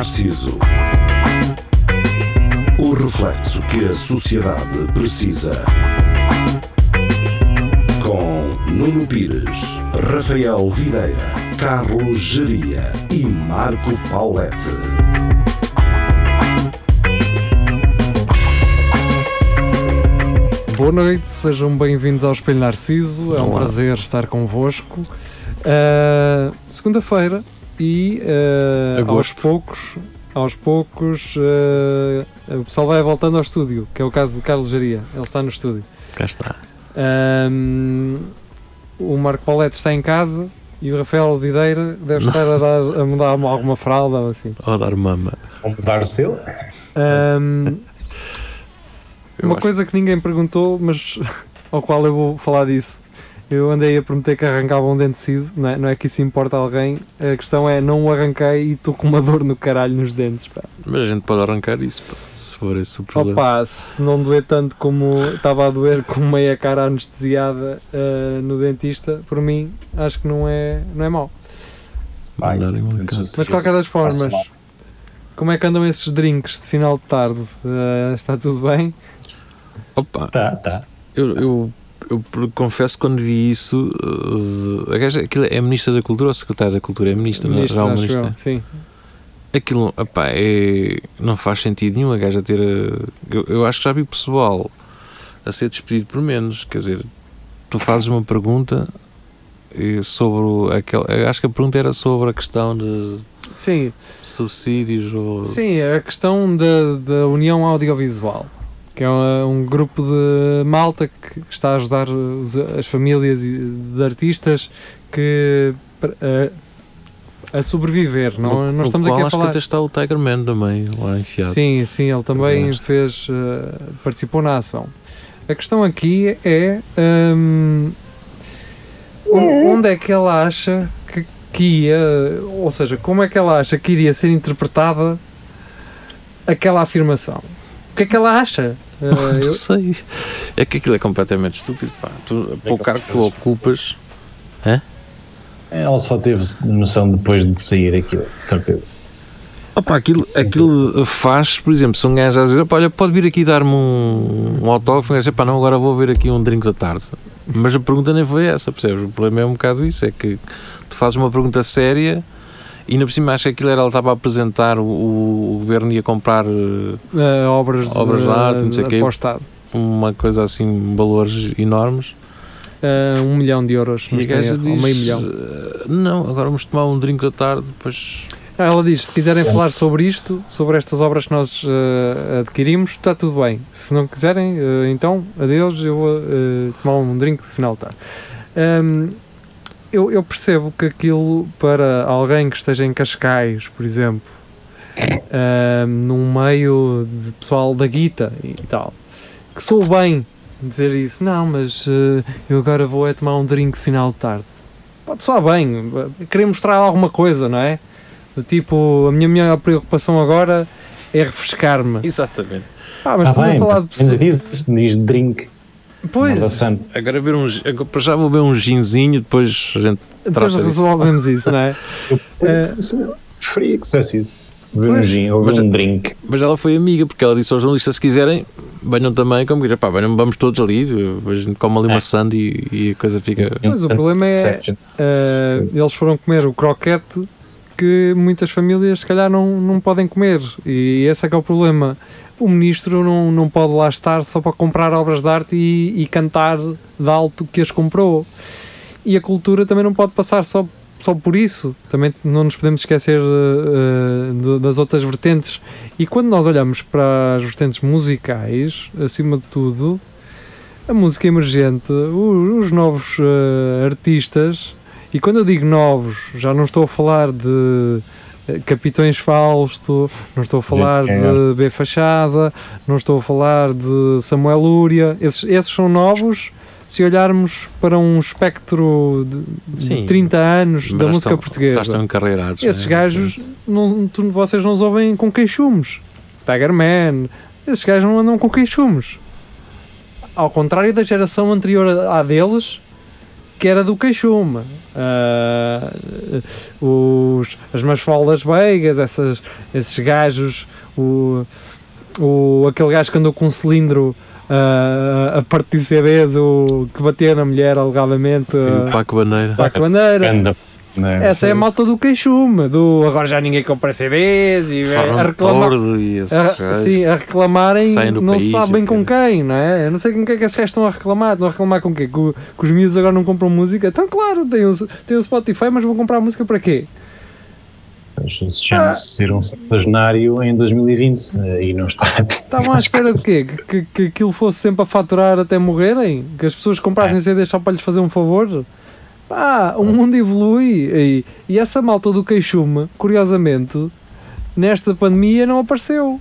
Narciso. O reflexo que a sociedade precisa. Com Nuno Pires, Rafael Videira, Carlos Geria e Marco Paulette. Boa noite, sejam bem-vindos ao Espelho Narciso. É um Olá. prazer estar convosco. Uh, Segunda-feira e uh, aos poucos, aos poucos, uh, o pessoal vai voltando ao estúdio, que é o caso de Carlos Jaria. Ele está no estúdio. Cá está. Um, o Marco Paulette está em casa e o Rafael Videira deve estar a, dar, a mudar alguma fralda ou assim. Ou dar mama. Vamos mudar o seu? Um, Eu uma acho- coisa que ninguém perguntou, mas ao qual eu vou falar disso. Eu andei a prometer que arrancava um dente ciso, não é, não é que isso importa a alguém. A questão é, não o arranquei e estou com uma dor no caralho nos dentes. Pá. Mas a gente pode arrancar isso, pá, se for esse o problema. Opa, se não doer tanto como estava a doer com meia cara anestesiada ah, no dentista, por mim, acho que não é, não é mau. Vai, Mas de qualquer das formas, como é que andam esses drinks de final de tarde? Ah, está tudo bem? Opa, Tá, tá. eu, eu, eu confesso que quando vi isso, uh, gaja, aquilo é ministra da Cultura ou secretária da Cultura? É ministra, não é? Ministro, Já o acho ministro, eu, sim. Aquilo, opá, é, não faz sentido nenhum a gaja ter. a- eu, eu acho que já vi pessoal a ser despedido por menos. Quer dizer, tu fazes uma pergunta eh, sobre aquele. Acho que a pergunta era sobre a questão de Sim, subsídios ou. Sim, a questão da, da União Audiovisual, que é um, um grupo de malta que está a ajudar os- as famílias de artistas que a, a sobreviver. Não, No- não estamos aqui a acho falar. que até está o Tiger Man também lá enfiado. Sim, sim, ele também fez, eh, participou na ação. A questão aqui é onde, onde é que ela acha que, que ia, ou seja, como é que ela acha que iria ser interpretada aquela afirmação? O que é que ela acha? Eh, Não eu- sei. É que aquilo é completamente estúpido. Pá. Tu, para o cargo que tu ocupas. Ela só teve noção depois de sair aquilo, de certeza. Opa, aquilo, aquilo faz, por exemplo, se um gajo às vezes, "Opa, olha, pode vir aqui dar-me um, um autógrafo, um gajo "Pá, não, agora vou ver aqui um drink da tarde. Mas a pergunta nem foi essa, percebes? O problema é um bocado isso, é que tu fazes uma pergunta séria e ainda por cima acho que aquilo era, ela estava a apresentar, o, o governo ia comprar eh, obras, Obras de arte, não sei quê. o Estado. uma coisa assim, valores enormes. Eh, um milhão de euros, E gaja diz, ou meio milhão. "Eh, não, agora vamos tomar um drink da tarde, depois... Ah, Ela diz: se quiserem falar sobre isto, sobre estas obras que nós eh, adquirimos, está tudo bem. Se não quiserem, então, adeus, eu vou tomar um drink de final de tarde. Ahm, eu, eu percebo que aquilo, para alguém que esteja em Cascais, por exemplo, ahm, num meio de pessoal da guita e tal, que sou bem dizer isso, não, mas eh, eu agora vou é tomar um drink final de tarde. Pode soar bem, eh, querer mostrar alguma coisa, não é? Do Tipo, a minha maior preocupação agora é refrescar-me. Exatamente. Ah, mas Ah, estamos a bem, falar de pessoas. diz, diz drink. Pois. Agora ver um, para já vou ver um ginzinho, depois a gente depois trata disso. resolvemos isso, não é? Eu preferia que fosse isso. Ver um gin ou um drink. Mas ela foi amiga, porque ela disse aos jornalistas: se quiserem, venham também, como que pá, venham, vamos todos ali, a gente come ali uma É. sandy e, e a coisa fica. Mas o problema é- eh, eles foram comer o croquete que muitas famílias, se calhar, não, não podem comer. E esse é que é o problema. O ministro não, não pode lá estar só para comprar obras de arte e, e cantar de alto que as comprou. E a cultura também não pode passar só, só por isso. Também não nos podemos esquecer de- das outras vertentes. E quando nós olhamos para as vertentes musicais, acima de tudo, a música emergente, o- os novos eh, artistas, e quando eu digo novos, já não estou a falar de eh, Capitões Fausto, não estou a falar de B Fachada, não estou a falar de Samuel Lúria, esses, esses são novos se olharmos para um espectro de, de Sim, 30 anos da música estão- portuguesa. Já estão encarreirados. Esses né? gajos, não, tu- vocês não os ouvem com queixumes. Tiger Man, esses gajos não andam com queixumes. Ao contrário da geração anterior à deles, que era do queixume. Ah, os, as masfolas beigas, essas, esses gajos, o, o, aquele gajo que andou com um cilindro ah, a partir CDs, o que batia na mulher alegadamente, O uh, Paco Bandeira. Paco Bandeira. Né? Essa é a malta do queixume, do agora já ninguém compra CDs e a reclamar. E esses A, sim, a reclamarem, não país, sabem com quem, não é? Eu não sei com quem é que esses gajos estão a reclamar. Estão a reclamar com quê? Que, que os miúdos agora não compram música? Então, claro, tem o, tem o Spotify, mas vão comprar música para quê? Se chama-se ser um septuagenário em 2020 eh, e não está. Estavam à espera de quê? Que, que, que aquilo fosse sempre a faturar até morrerem? Que as pessoas comprassem É. CDs só para lhes fazer um favor? Pá, o mundo evolui e, e essa malta do queixume, curiosamente, nesta pandemia não apareceu.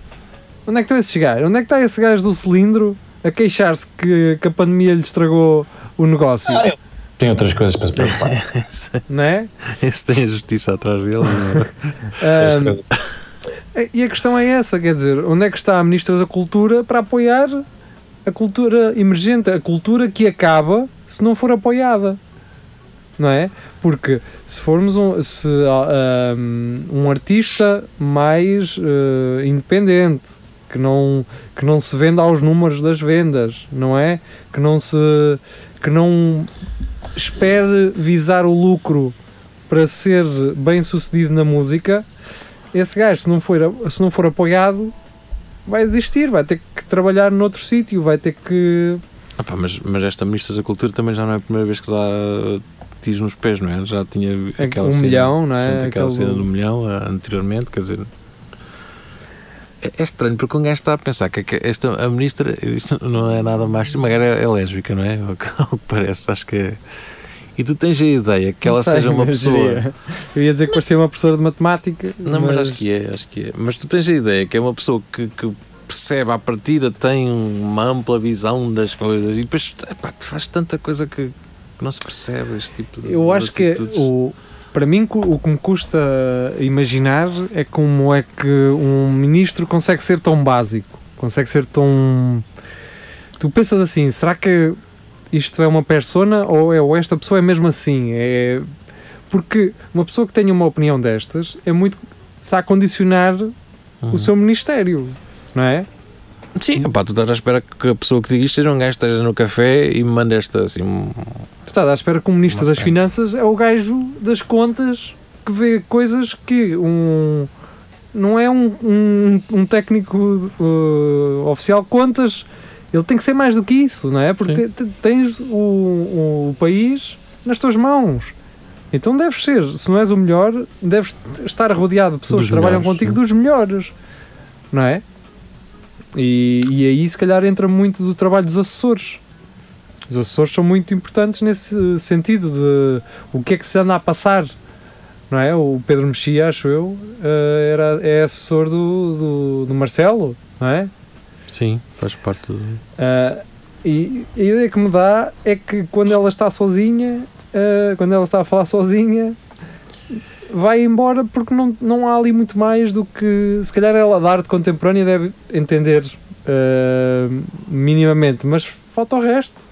Onde é que estão esses gajos? Onde é que está esse gajo do cilindro a queixar-se que, que a pandemia lhe estragou o negócio? Ah, Tem outras coisas para se preocupar. Esse, Não é? esse tem a justiça atrás dele. não é? E a questão é essa, quer dizer, onde é que está a Ministra da Cultura para apoiar a cultura emergente, a cultura que acaba se não for apoiada? Não é? Porque se formos um, se, ah, um, um artista mais eh, independente, que não, que não se venda aos números das vendas, não é? Que não se que não espere visar o lucro para ser bem sucedido na música, esse gajo, se não for, se não for apoiado, vai desistir, vai ter que trabalhar noutro sítio, vai ter que. Ah pá, mas, mas esta Ministra da Cultura também já não é a primeira vez que dá tiros nos pés, não é? Já tinha aquela um cena, milhão, não é? aquela Aquele- cena do milhão anteriormente, quer dizer. É, é estranho porque um gajo está a pensar que esta, a ministra isto não é nada mais. Uma gaja é, é lésbica, não é? Ao que, parece, acho que é. E tu tens a ideia que ela sei, seja uma mas pessoa. diria- Eu ia dizer que parecia uma professora de matemática. Não, mas acho que é, acho que é. Mas tu tens a ideia que é uma pessoa que, que percebe à partida, tem uma ampla visão das coisas e depois epá, tu faz tanta coisa que, que não se percebe este tipo de Eu acho que o, para mim o que me custa imaginar é como é que um ministro consegue ser tão básico, consegue ser tão. Tu pensas assim, será que isto é uma persona ou, é, ou esta pessoa é mesmo assim? É... Porque uma pessoa que tenha uma opinião destas é muito. está a condicionar Uhum. o seu ministério, não é? Sim, epá, tu estás à espera que a pessoa que diga isto seja um gajo que esteja no café e me mande esta assim. Tu estás à espera que o Ministro das. Finanças é o gajo das contas que vê coisas que um. Não é um, um, um técnico uh, oficial de contas, ele tem que ser mais do que isso, não é? Porque te- tens o, o país nas tuas mãos. Então deves ser, se não és o melhor, deves estar rodeado de pessoas Dos que trabalham melhores, contigo sim. dos melhores, não é? E, e aí, se calhar, entra muito do trabalho dos assessores. Os assessores são muito importantes nesse sentido de o que é que se anda a passar. Não é? O Pedro Mexia, acho eu, eh, era, é assessor do, do, do Marcelo, não é? Sim, faz parte do. Ah, e a ideia que me dá é que quando ela está sozinha, ah, quando ela está a falar sozinha, vai embora porque não, não há ali muito mais do que. Se calhar ela da arte contemporânea deve entender ah, minimamente, mas falta o resto.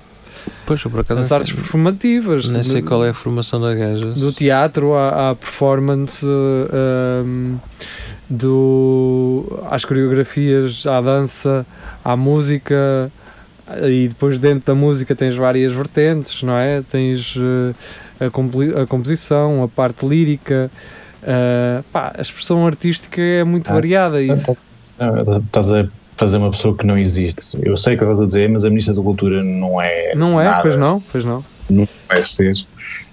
Pois, por acaso As artes sei, performativas. nem sei qual é a formação da gaja. do teatro à, à performance, ahm, do, às coreografias, à dança, à música, e depois dentro da música tens várias vertentes, não é? Tens eh, a, compli- a composição, a parte lírica, ah, pá, a expressão artística é muito Ah. variada. Isso. Não, Estás a fazer uma pessoa que não existe. Eu sei o que estás a dizer, mas a Ministra da Cultura não é. Não é? nada, Pois não, pois não. Não vai ser.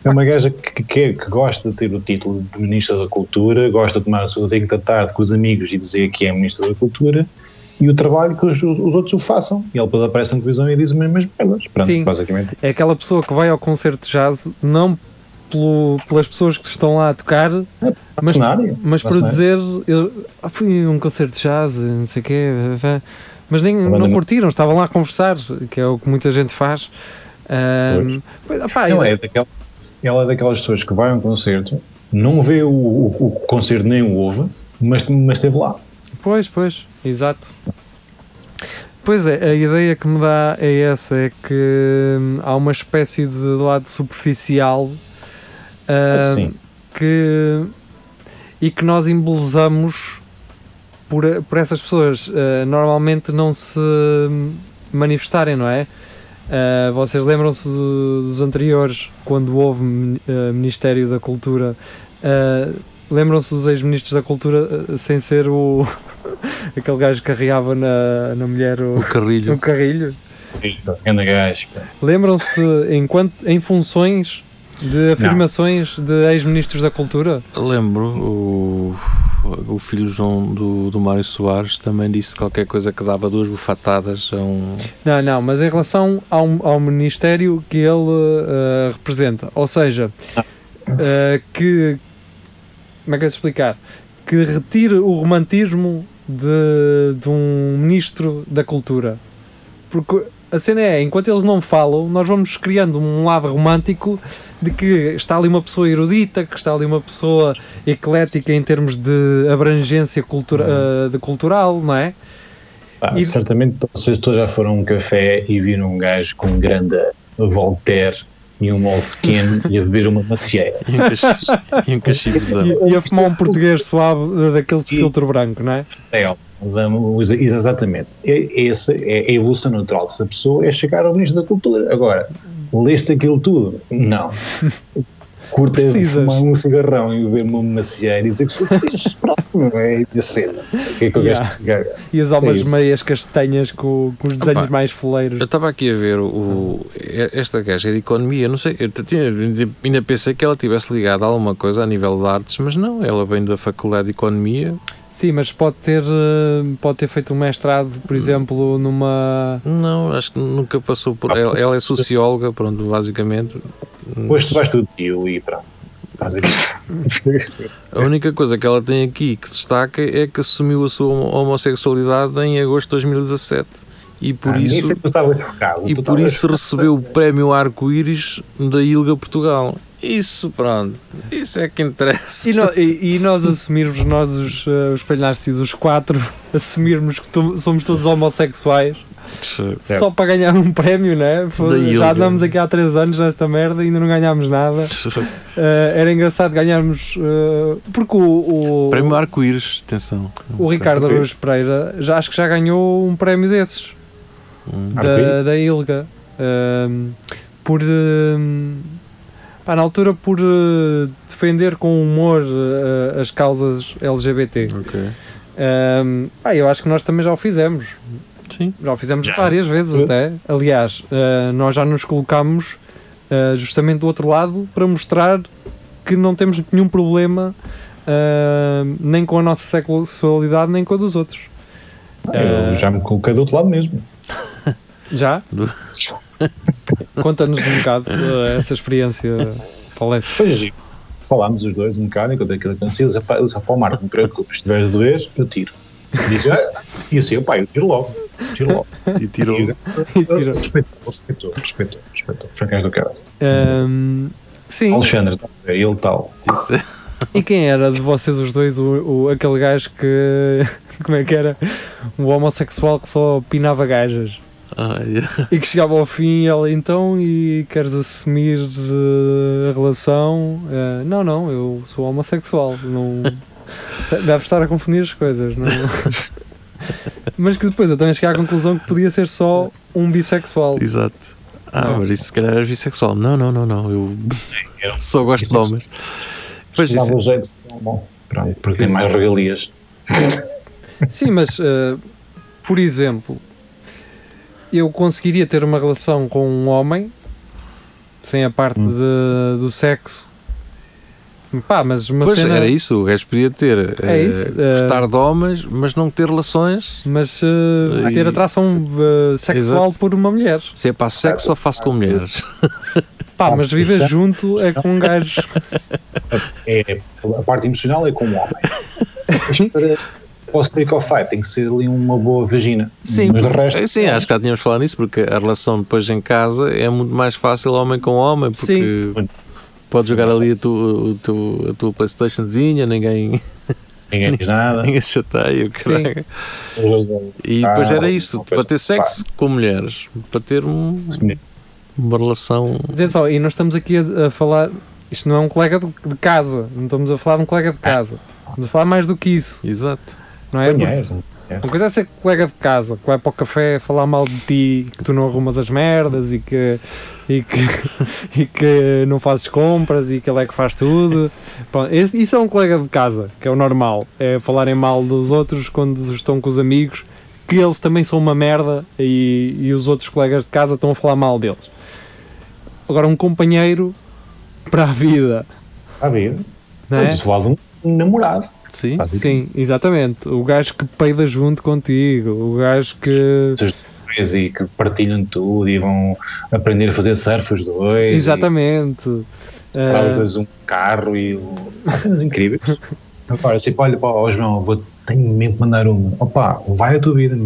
É uma gaja que, que, que gosta de ter o título de Ministra da Cultura, gosta de tomar o seu tempo da tarde com os amigos e dizer que é Ministra da Cultura e o trabalho que os, os outros o façam. E ele depois aparece na televisão e diz as mesmas merdas. Pronto, Sim. basicamente. É aquela pessoa que vai ao concerto de jazz, não pelo, pelas pessoas que estão lá a tocar, Mas- cenário. Mas Lá para dizer, eu ah, fui a um concerto de jazz, não sei o quê, mas nem, não não- curtiram, estavam lá a conversar, que é o que muita gente faz. Ahm, pois, opá, Ela é, daquela, ela é daquelas pessoas que vai a um concerto, não vê o, o, o concerto nem o ouve, mas, mas esteve lá. Pois, pois, exato. Pois é, a ideia que me dá é essa, é que hum, há uma espécie de lado superficial Sim. que e que nós embelezamos por, por essas pessoas ah, normalmente não se manifestarem, não é? Ah, vocês lembram-se do- dos anteriores, quando houve ah, Ministério da Cultura, lembram-se dos ex-ministros da Cultura sem ser o aquele gajo que carregava na, na mulher o, O carrilho. o carrilho? Lembram-se enquanto em funções de afirmações de ex-ministros da Cultura? Lembro, o, o filho João do, do Mário Soares também disse qualquer coisa que dava duas bufatadas a um. Não, não, mas em relação ao, ao ministério que ele eh, representa, ou seja, eh, que como é que eu explicar? Que retire o romantismo de, de um ministro da cultura. Porque a cena é, enquanto eles não falam, nós vamos criando um lado romântico de que está ali uma pessoa erudita, que está ali uma pessoa eclética em termos de abrangência cultura, eh, de cultural, não é? Pá, E- Certamente vocês todos já foram a um café e viram um gajo com um grande Voltaire e um Moleskine e a beber uma macieira. E um cachibozão. e a fumar um português suave eh, daqueles de filtro branco, não é? É, vamos- exatamente. É, essa é a evolução natural dessa pessoa é chegar ao ministro da cultura. Agora, leste aquilo tudo? Não. Curta Precisas. fumar um cigarrão e beber uma macieira e dizer que sou feliz. Pronto, não é a cena. Que é que eu Yeah. gasto? E as almas isso. meias castanhas com, com os desenhos Opa, mais foleiros. Eu estava aqui a ver o, esta gaja de economia, não sei, eu tinha- ainda pensei que ela tivesse ligado a alguma coisa a nível de artes, mas não, ela vem da Faculdade de Economia. Sim, mas pode ter, eh, pode ter feito um mestrado, por exemplo, numa. Não, acho que nunca passou por. Ela, ela é socióloga, pronto, basicamente. Depois tu vais tudo e pronto. A única coisa que ela tem aqui que destaca é que assumiu a sua homossexualidade em agosto de 2017 e por Ah, isso é e por isso recebeu o prémio Arco-Íris da Ilga Portugal. Isso, pronto, isso é que interessa. E, no- e- e nós assumirmos, nós os, eh, os Narciso, os quatro, assumirmos que to- somos todos homossexuais É. só para ganhar um prémio, né? Foi- Já andamos aqui há três anos nesta merda e ainda não ganhámos nada. Eh, era engraçado ganharmos. eh, porque o, o, Prémio Arco-Íris, atenção. o Ricardo. Araújo Pereira já acho que já ganhou um prémio desses. Hum. da, da ILGA um, por um, pá, na altura por uh, defender com humor uh, as causas LGBT Ok. um, pá, eu acho que nós também já o fizemos Sim. já o fizemos Já. várias vezes até aliás, uh, nós já nos colocamos uh, justamente do outro lado para mostrar que não temos nenhum problema uh, nem com a nossa sexualidade nem com a dos outros Eu Eh, já me coloquei do outro lado mesmo. já? Conta-nos um bocado uh, essa experiência Paulete Pois, falámos os dois um bocado enquanto aquilo aconteceu. Ele disse, "Pá, Marco, não te preocupes, se tiveres a doer, eu tiro. Disse, ah, e assim, pá, eu tiro logo, tiro logo. E tirou. E, E tirou. respeitou, respeitou, respeitou, respeitou. Foi gajo do cara. Um, sim, Alexandre, ele tal. Isso é- e quem era de vocês os dois o, o- aquele gajo que. Como é que era? Um homossexual que só pinava gajas Ah, yeah. e que chegava ao fim e ela então e queres assumir eh, a relação? Eh, não, não, eu sou homossexual. Não, deve estar a confundir as coisas. Não? Mas que depois eu também cheguei à conclusão que podia ser só um bissexual. Exato. Ah, Não. mas isso se calhar era bissexual. Não, não, não, não. Eu Era só gosto de homens. Pois isso, Dava o jeito, bom, pronto, porque tem mais regalias. Sim, mas eh, por exemplo, eu conseguiria ter uma relação com um homem sem a parte Hum. de- do sexo. Pá, mas uma pois cena. era isso. O gajo podia ter. É eh, isso, eh, Gostar de homens, mas não ter relações. Mas eh, E- ter atração eh, sexual Exato. por uma mulher. Se é para sexo, só faço com mulheres. Pá, Ah, mas viver junto é com um gajo. É, a parte emocional é como homem. Mas para para o streak of fight tem que ser ali uma boa vagina. Sim, mas de resto, Eh, sim, acho que já tínhamos falado nisso, porque a relação depois em casa é muito mais fácil homem com homem, porque Sim. podes jogar ali a tua, o teu- a tua Playstationzinha, ninguém. ninguém diz nada. Ninguém se chateia, o caralho. E depois Ah, era isso, para ter sexo com mulheres, para ter um- uma relação. Atenção, e nós estamos aqui a, a falar. Isto não é um colega de, de casa, não estamos a falar de um colega de casa. Estamos a falar mais do que isso, Exato. não é? Porque Banheiros, Uma coisa é ser colega de casa, que vai para o café falar mal de ti, que tu não arrumas as merdas e que, e que, e que não fazes compras e que ele é que faz tudo. Pronto, esse- isso é um colega de casa, que é o normal. É falarem mal dos outros quando estão com os amigos, que eles também são uma merda e, e os outros colegas de casa estão a falar mal deles. Agora, um companheiro para a vida, Está a ver? não é? De um namorado. Sim. Sim, exatamente. O gajo que peida junto contigo, o gajo que. E que partilham tudo e vão aprender a fazer surf os dois. Exatamente. E, Ah, talvez um carro e. Há cenas incríveis. Agora, tipo, olha, pá, ó João, vou, tenho mesmo que mandar uma. Opa, vai a tua vida.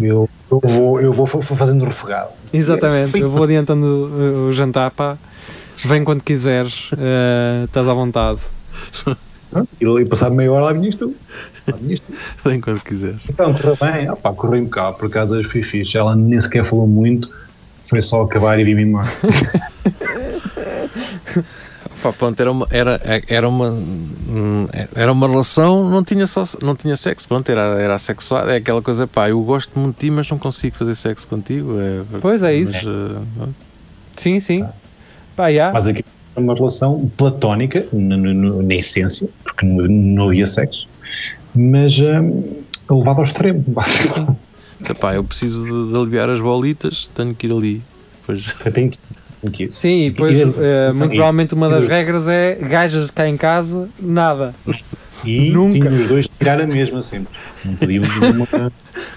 Eu, eu vou, eu vou fa- fazendo refogado. Exatamente. Eu vou adiantando o jantar, pá. Vem quando quiseres, uh, estás à vontade. E passado meia hora, lá vinhas tu. Lá vinhas tu. Vem quando quiseres. Então, correu bem. Opa, correu impecável. Por acaso, hoje fui fixe. Ela nem sequer falou muito. Foi só acabar e vir-me embora. Pá, pronto, era uma, era, era uma, hum, era uma relação, não tinha, só, não tinha sexo, pronto, era, era assexuada, é aquela coisa, pá, eu gosto muito de ti, mas não consigo fazer sexo contigo. É, Pois é mas, isso. eh, Sim, sim. Pá, já. Mas aqui é uma relação platónica, no- no- na essência, porque não, não havia sexo, mas hum, levado ao extremo. basicamente. eu preciso de, de aliviar as bolitas, tenho que ir ali. Pois, Eu tenho que, Sim, e depois, uh, muito provavelmente, uma das regras é gajas cá em casa, nada. E Nunca. tinha os dois de virar a mesma sempre. Não podíamos os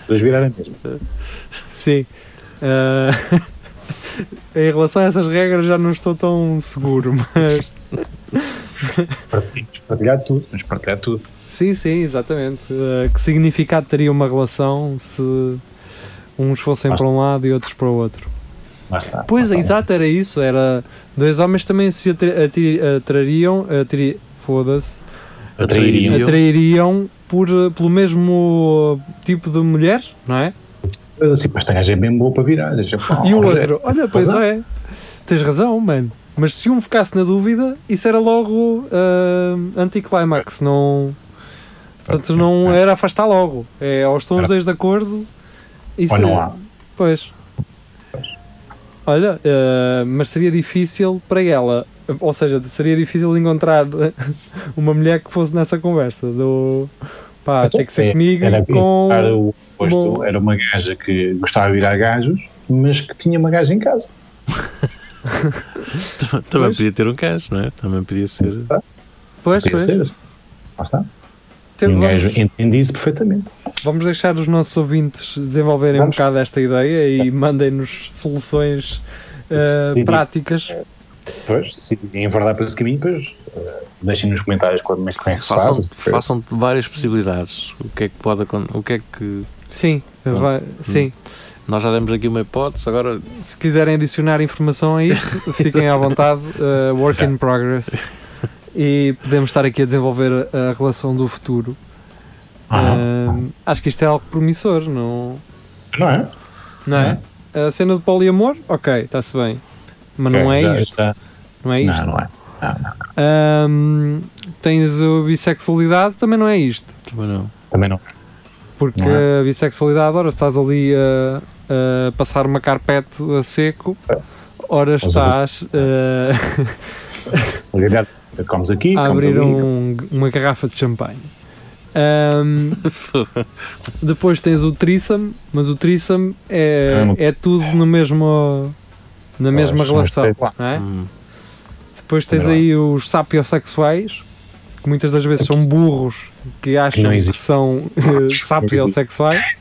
dois virar a mesma. Sim. Uh, em relação a essas regras, já não estou tão seguro, mas. Partilhar, tudo, mas partilhar tudo. Sim, sim, exatamente. Uh, que significado teria uma relação se uns fossem Lá para um lado e outros para o outro? Está. Pois, exato, era isso. Era dois homens também se atrariam, atri- foda-se, Atrairiam. atrairiam por, pelo mesmo tipo de mulher, não é? Mas assim, pá, esta gaja é bem boa para virar. E o outro, olha, pois razão. é, tens razão, mano. Mas se um ficasse na dúvida, isso era logo uh, anticlimax, não. Portanto, não era afastar logo. É aos tons dois de acordo. Isso Ou não é- há. Pois. Olha, uh, mas seria difícil para ela. Ou seja, seria difícil encontrar uma mulher que fosse nessa conversa. Do pá, Então, tem que ser é- comigo Era, com. era o oposto, com- era uma gaja que gostava de virar gajos, mas que tinha uma gaja em casa. também Pois. podia ter um gajo, não é? Também podia ser. Pois, Podia pois. ser assim. Lá está. Um gajo entende isso perfeitamente. Vamos deixar os nossos ouvintes desenvolverem um Vamos. bocado esta ideia e mandem-nos soluções eh, Sim. práticas. Pois, se enverdar por esse caminho, pois eh, deixem nos comentários como é, é que se Façam, faz. façam várias possibilidades. O que é que pode acontecer? O que é que. Sim, vai- sim. Nós já demos aqui uma hipótese, agora Se quiserem adicionar informação a isto, fiquem à vontade. eh, work in progress. E podemos estar aqui a desenvolver a, a relação do futuro. Eh, acho que isto é algo promissor, não, Não é? não é? A cena de poliamor, ok, está-se bem. Mas não é isto. está. Não é isto. Não, não é. Não, não. Ahm, tens a bissexualidade, também não é isto. também não. Também não. Porque Não é? a bissexualidade, ora estás ali a, a passar uma carpete a seco, ora Mas a estás eh, Se calhar comes aqui, a comes abrir ali. um- uma garrafa de champanhe. Ahm, depois tens o threesome, mas o threesome é, Hum. é tudo no mesmo, na mesma relação. é? Hum. Depois tens é? aí os sapiosexuais, que muitas das vezes são burros que acham que, existe. são eh, sapiosexuais.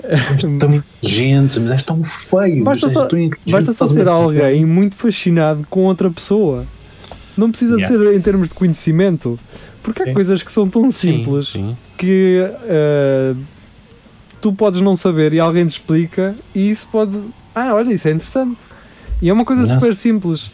Tão gente, mas és tão feio. Basta só- Basta só ser alguém muito fascinado com outra pessoa. Não precisa de Yeah. ser em termos de conhecimento. Porque há Sim. coisas que são tão Sim, simples sim. que eh, tu podes não saber e alguém te explica e isso pode. Ah, olha, isso é interessante. E é uma coisa Nossa. super simples.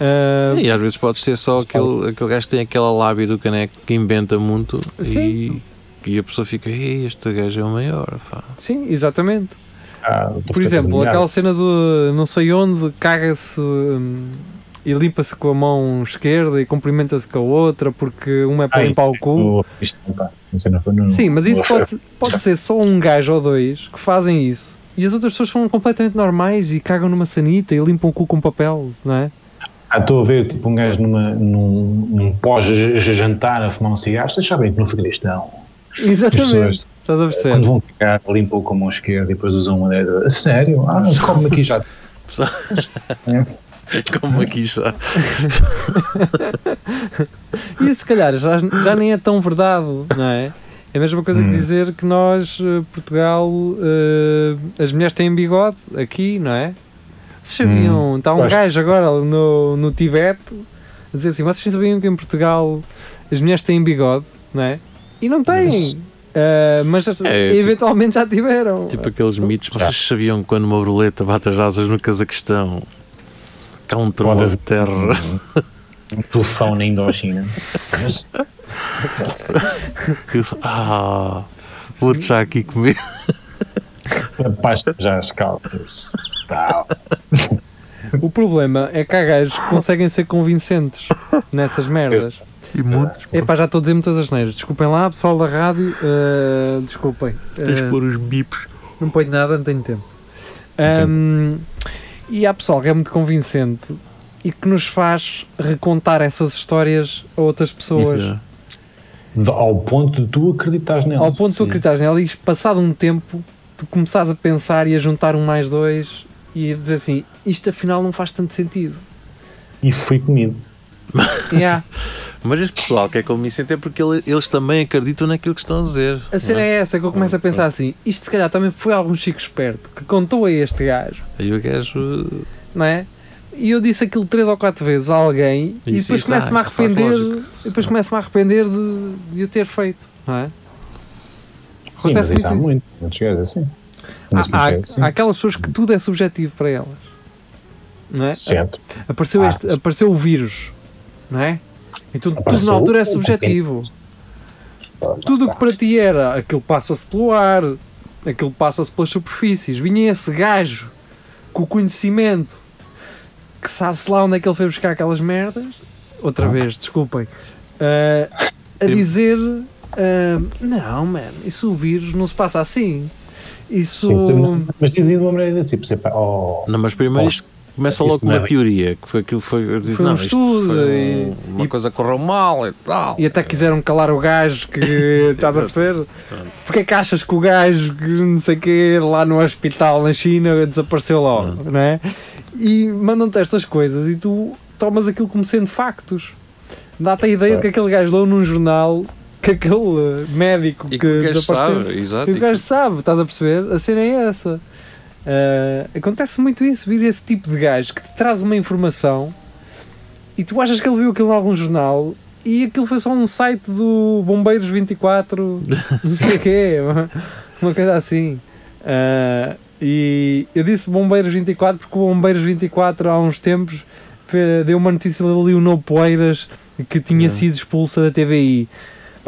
Ah, E às vezes pode ser só aquele, aquele gajo que tem aquela lábia do caneco que inventa muito Sim. e, e a pessoa fica, Ei, este gajo é o maior. Pá. sim, exatamente. Ah, Por exemplo, aquela cena do não sei onde, caga-se hum, e limpa-se com a mão esquerda e cumprimenta-se com a outra porque uma é para Ah, limpar isso o cu. não. Não não foi Sim, mas isso pode, pode ser só um gajo ou dois que fazem isso e as outras pessoas são completamente normais e cagam numa sanita e limpam o cu com papel, não é? Ah, estou a ver tipo um gajo numa, num, num pós-jantar a fumar um cigarro. Vocês sabem que no Afeganistão Exatamente. pessoas- Estás a quando perceber? vão ficar limpam com a mão esquerda e depois usam uma dedo. A sério? Ah, come aqui já. Como aqui já. E isso, se calhar, já, já nem é tão verdade, não é? É a mesma coisa que Hum. dizer que nós, eh, Portugal, eh, as mulheres têm bigode aqui, não é? Vocês sabiam? Hum. Está um Gosto. gajo agora no, no Tibete a dizer assim: vocês sabiam que em Portugal as mulheres têm bigode, não é? E não têm. Eh, mas É, eventualmente já tiveram. Tipo aqueles mitos. Já. Vocês sabiam que quando uma borboleta bate as asas no Cazaquistão que há um? Um tufão na Indochina. Mas, eu- Ah, vou-te já aqui comer. Rapaz, já as calças. Tá. O problema é que há gajos que conseguem ser convincentes nessas merdas. E muitos. Epá, já estou a dizer muitas asneiras. Desculpem lá, pessoal da rádio. eh, desculpem. Tens de Eh, pôr os bips. não ponho nada, não tenho tempo. Ahm, e há pessoal que é muito convincente e que nos faz recontar essas histórias a outras pessoas. Yeah. De- Ao ponto de tu acreditares nela. Ao ponto de tu acreditares nela e passado um tempo tu começares a pensar e a juntar um mais dois e a dizer assim, isto afinal não faz tanto sentido. E fui comido. Yeah. Mas este pessoal que é convincente é porque ele- eles também acreditam naquilo que estão a dizer. A cena não é essa que eu começo a pensar assim, isto se calhar também foi algum chico esperto que contou a este gajo, Aí o gajo. não é? E eu disse aquilo três ou quatro vezes a alguém e Isso, depois isso, começo-me a ah, faz arrepender, e depois começo-me a arrepender de, de o ter feito, não é? Sim, Acontece mas isso há muito isso. muito. Muitos gajos assim. Há, Muitos há- assim. aquelas pessoas que tudo é subjetivo para elas, não é? Certo. Apareceu, Ah, este, apareceu o vírus, não é? Então tudo na altura é subjetivo. Tudo o que para ti era, aquilo passa-se pelo ar, aquilo passa-se pelas superfícies. Vinha esse gajo com o conhecimento que sabe-se lá onde é que ele foi buscar aquelas merdas. Outra Ah. vez, desculpem. ah, a Sim. dizer: ah, Não, man, isso o vírus não se passa assim. Isso. Sim, mas dizia de uma maneira tipo, pá, oh, Não, mas primeiro Oh, isto começa logo com não é uma bem. teoria, que foi aquilo que foi. eu disse, Foi um não, estudo foi e- um- uma e- coisa correu mal e tal. E até quiseram calar o gajo que estás a perceber? Porque é que achas que o gajo que não sei o que lá no hospital na China desapareceu logo, não é? E mandam-te estas coisas e tu tomas aquilo como sendo factos. Dá-te a ideia de que aquele gajo leu num jornal que aquele eh, médico E que, que o gajo desapareceu. sabe, exato. E o gajo sabe, estás a perceber? A cena é essa. Ah, acontece muito isso, vir esse tipo de gajo que te traz uma informação e tu achas que ele viu aquilo em algum jornal e aquilo foi só um site do Bombeiros 24, não sei o quê, uma, uma coisa assim. Ah, e eu disse Bombeiros 24 porque o Bombeiros 24 há uns tempos deu uma notícia da Leonor Poeiras que tinha Yeah. sido expulsa da TVI.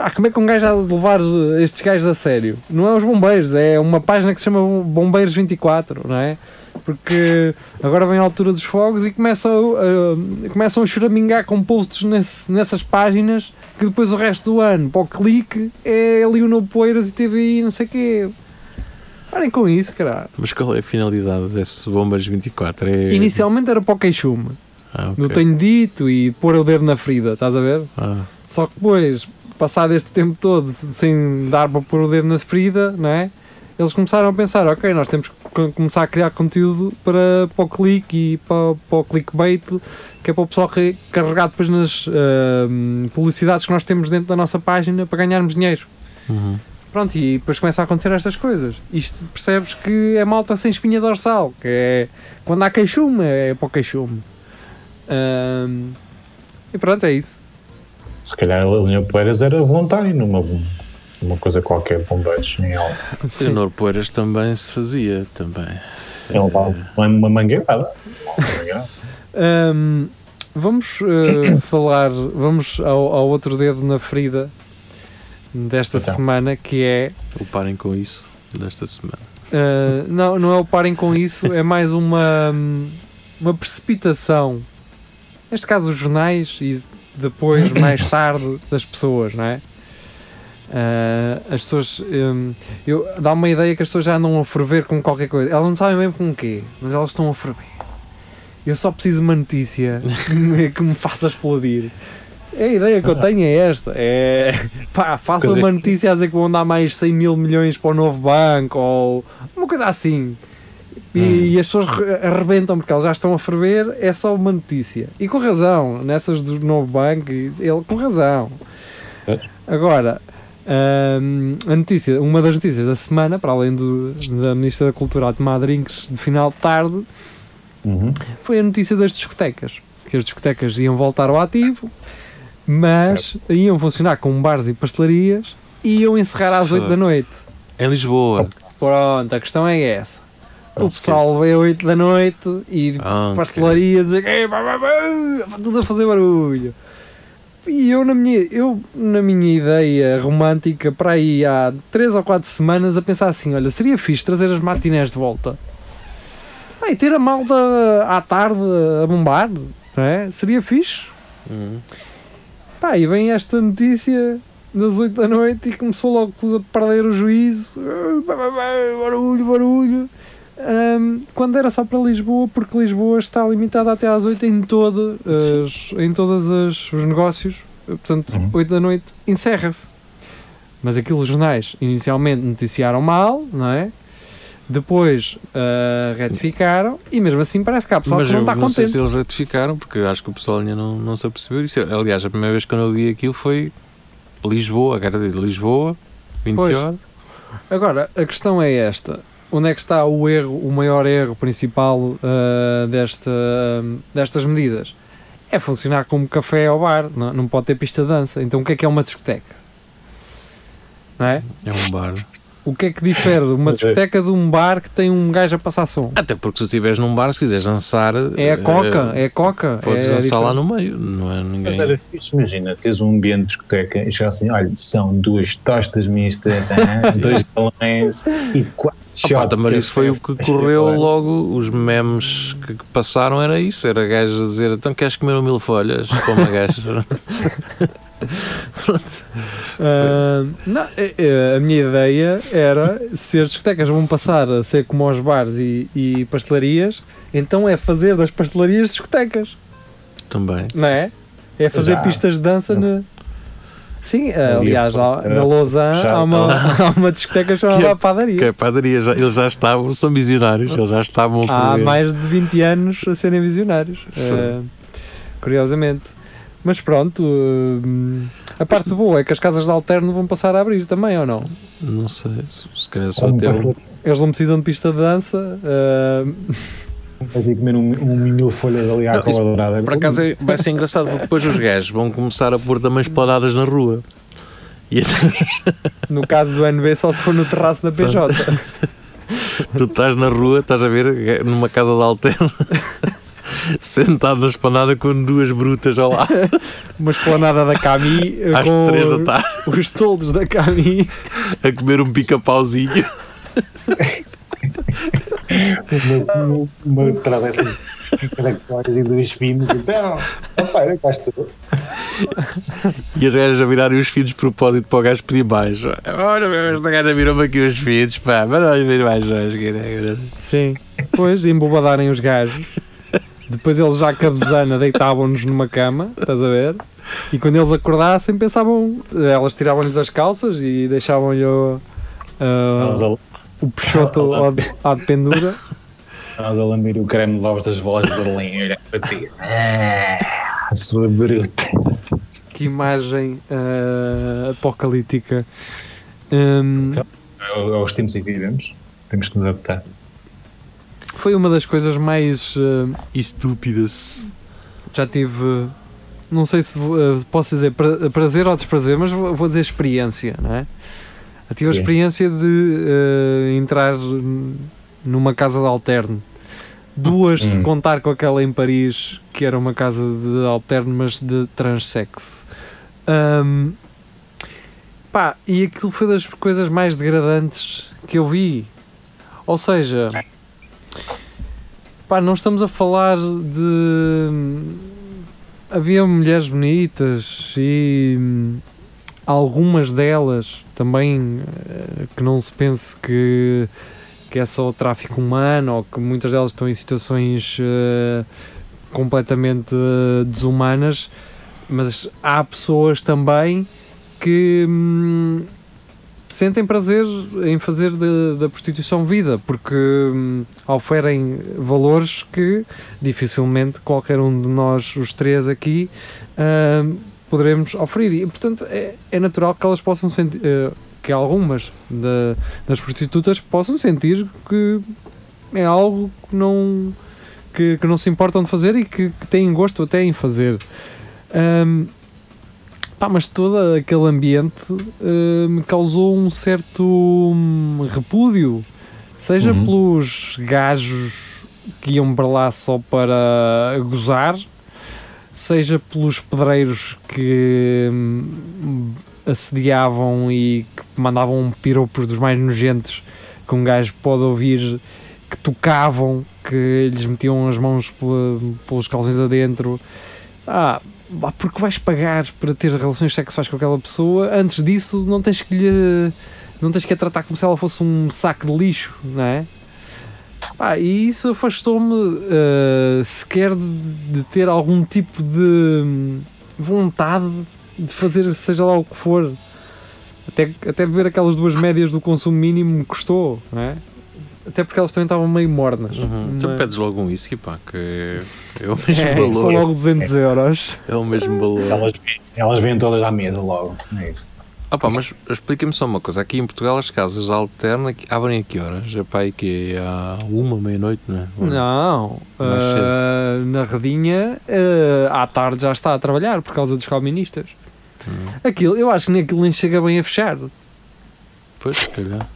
Pá, como é que um gajo há de levar estes gajos a sério? Não é os bombeiros, é uma página que se chama Bombeiros 24, não é? Porque agora vem a altura dos fogos e começam, a- começam a choramingar com posts nesse- nessas páginas que depois o resto do ano, para o clique, é Leonor Poeiras e TVI, não sei o quê. Parem com isso, caralho. Mas qual é a finalidade desse Bombas 24? É... Inicialmente era para o queixume, Ah, do ok. tenho dito e pôr o dedo na ferida, estás a ver? Ah, Só que depois, passado este tempo todo sem dar para pôr o dedo na ferida, não é? Eles começaram a pensar, ok, nós temos que co- começar a criar conteúdo para, para o clique e para, para o clickbait, que é para o pessoal re- carregar depois nas ahm, publicidades que nós temos dentro da nossa página para ganharmos dinheiro. uhum. Pronto, e depois começa a acontecer estas coisas. Isto percebes que é malta sem espinha dorsal, que é quando há queixume, é para o queixume. E pronto, é isso. Se calhar a Leonor Poeiras era voluntário numa, numa coisa qualquer, bombeiros, em algo. Leonor Poeiras também se fazia, também. Ele levava uma, uma mangueirada. Uma mangueirada. Hum, vamos eh, falar, vamos ao, ao outro dedo na ferida desta Então. semana, que é Ou parem com isso desta semana. Uh, não, não é o parem com isso, é mais uma, uma precipitação. Neste caso, os jornais e depois, mais tarde, das pessoas, não é? Uh, as pessoas. um, eu, dá uma ideia que as pessoas já andam a ferver com qualquer coisa. Elas não sabem mesmo com o quê, mas elas estão a ferver. Eu só preciso de uma notícia que me, faça explodir. A ideia que eu tenho é esta: é pá, faça uma que- notícia a dizer que vão dar mais 100 mil milhões para o novo banco ou uma coisa assim. E, Hum. e as pessoas re- arrebentam porque elas já estão a ferver, é só uma notícia. E com razão, nessas do novo banco, ele com razão. Agora, hum, a notícia, uma das notícias da semana, para além do, da Ministra da Cultura a tomar drinks de final de tarde, Uhum. foi a notícia das discotecas. Que as discotecas iam voltar ao ativo, mas iam funcionar como bares e pastelarias e iam encerrar às 8 da noite. Em Lisboa. Pronto, a questão é essa. O pessoal veio às 8 da noite e Ah, pastelarias e "Ei, bá, bá, bá", tudo a fazer barulho. E eu na, minha, eu, na minha ideia romântica, para aí há 3 ou 4 semanas, a pensar assim: olha, seria fixe trazer as matinés de volta. E ter a malta à tarde a bombar, não é? Seria fixe. Hum. Pá, e vem esta notícia das 8 da noite e começou logo tudo a perder o juízo. Ah, Barulho, barulho. Ahm, quando era só para Lisboa, porque Lisboa está limitada até às 8 em, todo, as, em todos os negócios. Portanto, Uhum. 8 da noite encerra-se. Mas aquilo os jornais inicialmente noticiaram mal, não é? Depois ah, retificaram e mesmo assim parece que há pessoal Mas que não está não sei contente. se eles ratificaram, porque acho que o pessoal ainda não, não se apercebeu disso. Aliás, a primeira vez que eu vi aquilo foi Lisboa, quero dizer, Lisboa, 20 Pois. horas. Agora, a questão é esta. Onde é que está o erro, o maior erro principal ah, desta, destas medidas? É funcionar como café ao bar, não, não pode ter pista de dança. Então o que é que é uma discoteca? Não é? É um bar. O que é que difere de uma é- discoteca de um bar que tem um gajo a passar som? Até porque se estiveres num bar, se quiseres dançar, É a coca, é a coca. podes é dançar lá no meio, não é ninguém. Mas era fixe, imagina, teres um ambiente de discoteca e chegar assim, olha, são duas tostas mistas, hein, dois galões e quatro Opa, shots. mas isso foi o que correu logo, os memes que, que passaram era isso, era gajo a dizer, então queres comer um mil folhas? Como a gajo. Ah, não, é- é, a minha ideia era se as discotecas vão passar a ser como aos bares e, e pastelarias, então é fazer das pastelarias discotecas, Também. não é? É fazer Já. pistas de dança na. Sim, Ali aliás, a- na Lausanne já- há uma, há uma discoteca chamada Que é- Padaria. Que é padaria, já, eles já estavam, são visionários, eles já estavam Há mais de 20 anos a serem visionários, eh, curiosamente. Mas pronto, hum, a parte boa é que as casas de alterno vão passar a abrir também, ou não? Não sei, se se calhar só um. para Eles não precisam de pista de dança. eh, fazer comer um, um mil folhas ali à cova dourada. Por acaso é- vai ser engraçado porque depois os gajos vão começar a pôr também esplanadas na rua. E no caso do NB, só se for no terraço da PJ. tu estás na rua, estás a ver numa casa de alterno, sentado na esplanada com duas brutas ao lado, Uma esplanada da Cami às com três da tarde, os toldos da Cami. a comer um pica-pauzinho. uma, uma, uma travessa de caracóis e dois finos. Então, rapaz, cá estou. E as gajas a virarem os filhos de propósito para o gajo pedir mais. Olha, meu, esta gaja virou-me aqui os filhos, pá, mas olha, vir mais que era- Sim. Depois embobadarem os gajos. Depois eles já cabezana deitavam-nos numa cama, estás a ver? E quando eles acordassem pensavam, elas tiravam-lhes as calças e deixavam-lhe a, o peixoto ao de- à de pendura. nós a lamber o creme de ovos das bolas de Berlim. Olha para ti. Ah, a sua bruta. Que imagem ah, apocalíptica. Hum, É Aos tempos em que vivemos, temos que nos adaptar. foi uma das coisas mais. ah, Estúpidas. já tive. Não sei se eh, posso dizer pra- prazer ou desprazer, mas vou, vou dizer experiência, não é? Eu tive a experiência de eh, entrar numa casa de alterno Duas, se Hum. contar com aquela em Paris, que era uma casa de alterno, mas de transsex. Ahm, pá, e aquilo foi das coisas mais degradantes que eu vi. Ou seja, pá, não estamos a falar de. Havia mulheres bonitas e hum, algumas delas também eh, que não se pense que, que é só tráfico humano ou que muitas delas estão em situações eh, completamente eh, desumanas, mas há pessoas também que hum, sentem prazer em fazer da- da prostituição vida, porque hum, oferem valores que dificilmente qualquer um de nós, os três aqui, hum, poderemos oferir. E, portanto, é, é natural que elas possam sentir, eh, que algumas da- das prostitutas possam sentir que é algo que não, que, que não se importam de fazer e que, que têm gosto até em fazer. Hum, pá, mas todo aquele ambiente eh, me causou um certo hum, repúdio, seja Uhum. pelos gajos que iam para lá só para gozar, seja pelos pedreiros que hum, assediavam e que mandavam piropos dos mais nojentos que um gajo pode ouvir que tocavam, que lhes metiam as mãos pelos calções adentro. Ah, porque vais pagar para ter relações sexuais com aquela pessoa, antes disso não tens que lhe não tens que a tratar como se ela fosse um saco de lixo, não é? Pá, e isso afastou-me eh, sequer de, de ter algum tipo de hum, vontade de fazer seja lá o que for. Até, até beber aquelas duas médias do consumo mínimo me custou, não é? Até porque elas também estavam meio mornas. Uhum. Tu Mas- pedes logo um whisky, pá, que é o mesmo é, são valor. logo 200 euros. É o mesmo valor. Elas, elas vêm todas à mesa logo. É isso. Ah pá, mas explica-me só uma coisa. Aqui em Portugal as casas alterna abrem a que horas? É pá, que é à uma, meia-noite, não é? Não, ah, na Redinha ah, à tarde já está a trabalhar por causa dos calministas. Hum. Aquilo, eu acho que nem aquilo nem chega bem a fechar. Pois, se calhar.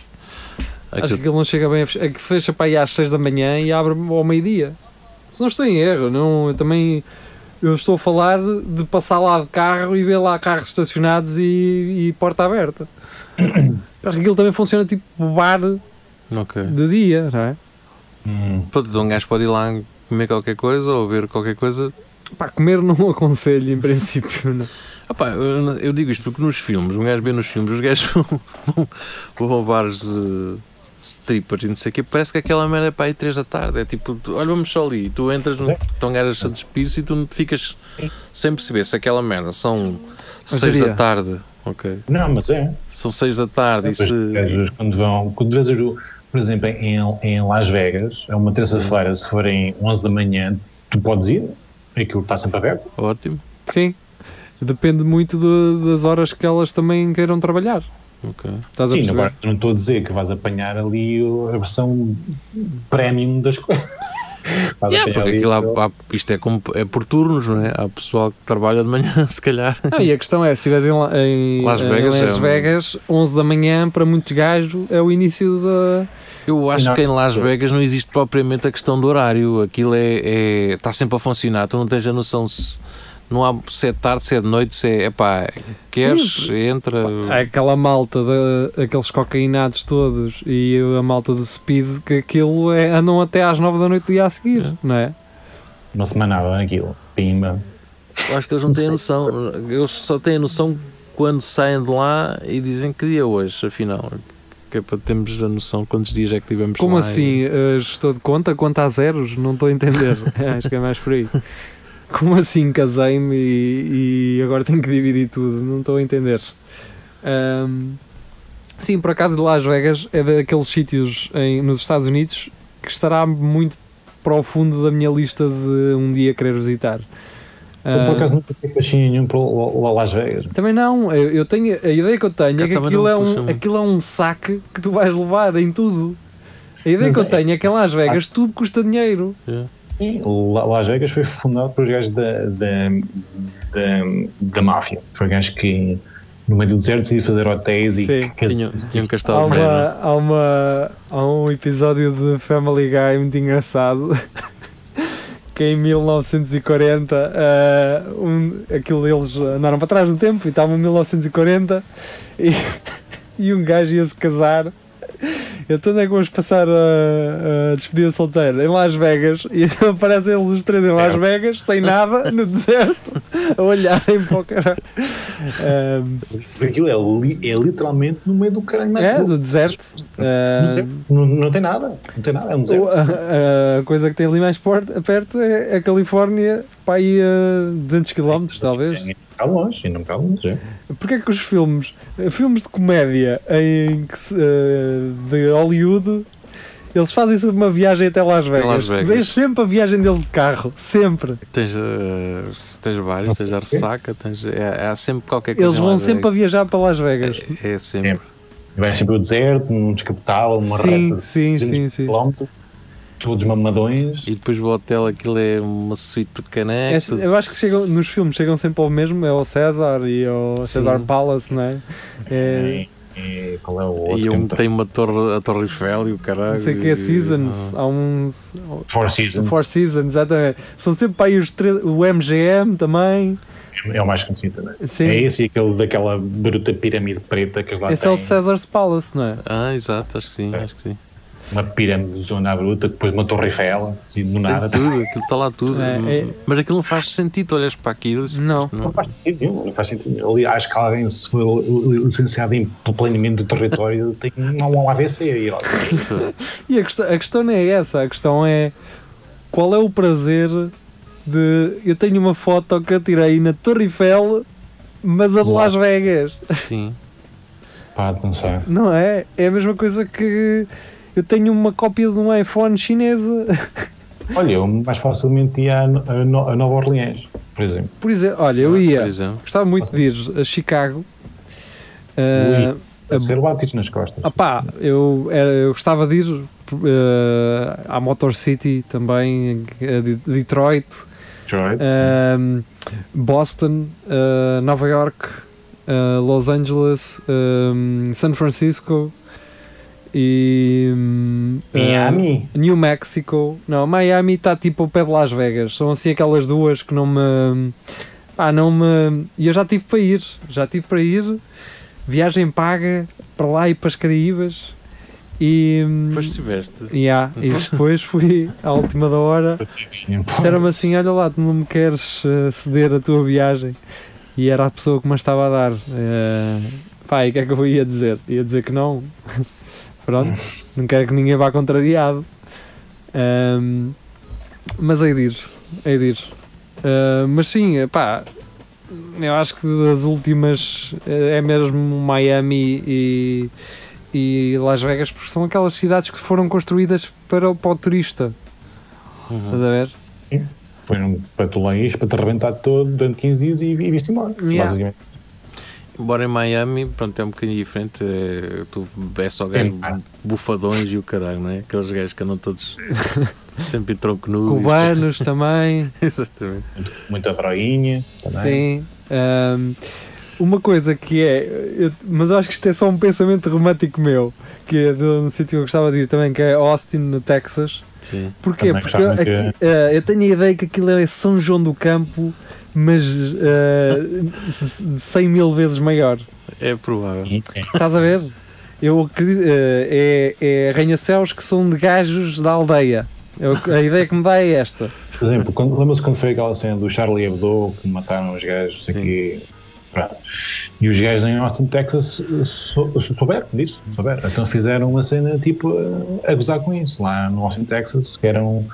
Acho que Aquilo- aquilo não chega bem a fechar. É que fecha para aí às 6 da manhã e abre ao meio-dia. Se não estou em erro, não, eu também eu estou a falar de, passar lá de carro e ver lá carros estacionados e, e porta aberta. Acho que aquilo também funciona tipo bar Ok. de dia, não é? Hum. Pronto, então um gajo pode ir lá comer qualquer coisa ou ver qualquer coisa. Pá, comer não aconselho em princípio. Não. Ah pá, eu, eu digo isto porque nos filmes, um gajo vê nos filmes, os gajos vão, vão, vão a bares de strippers e não sei o quê, parece que aquela merda é para aí 3 da tarde. É tipo, tu- olha, vamos só ali, tu entras, no, Sim. estão gajas a despir-se e tu não te ficas sem perceber se aquela merda são Mas 6 diria- da tarde. Ok. Não, mas é. São 6 da tarde e se. quando vão, quando vezes, por exemplo, em, em Las Vegas, é uma terça-feira, se forem 11 da manhã, tu podes ir, aquilo está sempre aberto. Ótimo. Sim. Depende muito de- das horas que elas também queiram trabalhar. Ok. Estás a Sim, agora não estou a dizer que vais apanhar ali a versão premium das coisas. Yeah, porque ali aquilo há- há- isto é, como, é por turnos, não é? Há pessoal que trabalha de manhã, se calhar. Não, e a questão é, se estiveres em, em Las em Vegas é Las um- Vegas, 11 da manhã, para muitos gajos, é o início da... Eu acho Não. que em Las Vegas não existe propriamente a questão do horário. Aquilo é, é- está sempre a funcionar. Tu não tens a noção se não há se é de tarde, se é de noite, se é epá, queres, entra. Aquela malta, de, aqueles cocaínados todos e a malta do speed, que aquilo é, andam até às 9 da noite do dia a seguir, É. não é? Não se nada naquilo. Pimba. Eu acho que eles não têm a noção. Eles só têm a noção quando saem de lá e dizem que dia é hoje, afinal. Que é para termos a noção quantos dias é que tivemos Como lá. assim? eh, Gestor de conta, conta a zeros? Não estou a entender. Acho que é mais por aí. Como assim casei-me e, e agora tenho que dividir tudo? Não estou a entender. Ahm, sim, por acaso de Las Vegas é daqueles sítios em, nos Estados Unidos que estará muito para o fundo da minha lista de um dia querer visitar. Eu, por Ah, acaso nunca tive fascínio nenhum para Las Vegas. também não, eu, eu tenho a ideia que eu tenho é que aquilo é, um, aquilo é um saque que tu vais levar em tudo. A ideia Mas que eu é- tenho é que em Las Vegas tudo custa dinheiro. E La- Las Vegas foi fundado por gajos da, da, da, da máfia. Foi gajos que no meio do deserto decidiram fazer hotéis e Sim. que- Tinham, tinham um Há, castelo de Maia, uma, há, uma, há um episódio de Family Guy muito engraçado que em 1940 ah, um, aquilo eles andaram para trás no tempo e estavam em 1940 e, e um gajo ia se casar. Então onde é que vamos passar a, a despedida solteira? Em Las Vegas e então aparecem eles os três em Las É. Vegas, sem nada, no deserto, a olharem para o caralho. Aquilo é, li- é literalmente no meio do caralho. é, do deserto. Não, não, não tem nada. Não tem nada. É um deserto. a, a coisa que tem ali mais perto é a Califórnia, para aí a 200 km, talvez. Está longe, ainda não está longe. é. Porquê é que os filmes, eh, filmes de comédia em que se- eh, de Hollywood, eles fazem sempre uma viagem até Las Vegas. Las Vegas. Vês sempre a viagem deles de carro, sempre. Tens, eh, tens vários, tens a ressaca, tens, é, há sempre qualquer coisa. Eles vão sempre a viajar para Las Vegas. É, é sempre. Vai sempre o deserto, um descapotável, uma Sim, reta de sim, 200 sim, sim. quilómetros, todos mamadões. E depois o hotel, aquilo é uma suíte de É, caneco. tudo- eu acho que chegam, nos filmes chegam sempre ao mesmo, é o César e o Sim. César Palace, não é? É, E, e qual é o outro? E um não tem uma torre, a Torre Eiffel e o caralho. não sei o que é Seasons, não. há uns. Four Seasons. Four Seasons, exatamente. São sempre para aí os três, o MGM também. É o mais conhecido também. Sim. É esse e aquele daquela bruta pirâmide preta que eles lá Esse é o César's Palace, não é? Ah, exato, acho que sim, É. acho que sim. Uma pirâmide zona à bruta, depois uma torre Eiffel, assim, do nada. Tudo, aquilo está lá tudo. É, é- Mas aquilo não faz sentido, olhas para aquilo e Não. "Isto Não faz sentido nenhum, não faz sentido. Ali, acho que alguém se foi licenciado em planeamento do território tem um AVC aí. ó. E a questão, a questão não é essa, a questão é qual é o prazer de. Eu tenho uma foto que eu tirei na Torre Eiffel, mas a de. Las Vegas, Sim. Pá, não sei. não é? É a mesma coisa que eu tenho uma cópia de um iPhone chinesa. Olha, eu mais facilmente ia a, a, No- a Nova Orleans, por exemplo. Por exemplo, olha, eu Por ia, gostava muito de ir a Chicago. Ah, A ser batidos nas costas. Ah pá, eu, era, eu gostava de ir eh, à Motor City também, a De- Detroit, Detroit, Boston, Nova York, Los Angeles, San Francisco e hum, eh, Miami. New Mexico. Não, Miami está tipo ao pé de Las Vegas. São assim aquelas duas que não me. Pá, não me. E eu já tive para ir. Já tive para ir. Viagem paga para lá e para as Caraíbas. E. hum, Depois estiveste. yeah, e depois fui à última da hora. Disseram-me assim: Olha lá, tu não me queres eh, ceder a tua viagem. E era a pessoa que me estava a dar. Eh, pá, e o que é que eu ia dizer? Ia dizer que não. Pronto, não quero que ninguém vá contrariado. Ahm, mas aí diz, aí diz. Ah, mas sim, pá, eu acho que das últimas eh, é mesmo Miami e, e Las Vegas, porque são aquelas cidades que foram construídas para, o- para o turista. Uhum. Estás a ver? Foi um para tu lá para te arrebentar todo durante 15 dias e, e viste embora. Yeah. Basicamente. Embora em Miami, pronto, é um bocadinho diferente. É, tu é só gajos bufadões e o caralho, não é? Aqueles gajos que andam todos sempre em tronco nu. Cubanos também. Exatamente. Muita droguinha também. Sim. Ahm, uma coisa que é, eu- mas acho que isto é só um pensamento romântico meu, que é de um sítio que eu gostava de ir também, que é Austin, no Texas. Sim. Porquê? Também Porque gostava aqui- muito eh, eu tenho a ideia que aquilo é São João do Campo, mas eh, c- c- 100 mil vezes maior. É provável. Estás a ver? Eu acredito, eh, é, é arranha-céus que são de gajos da aldeia. Eu- a ideia que me dá é esta. Por exemplo, lembra-se quando foi aquela cena do Charlie Hebdo que mataram os gajos aqui. E os gajos em Austin, Texas sou, souberam disso, souberam. Então fizeram uma cena tipo a, gozar com isso. Lá no Austin, Texas, que eram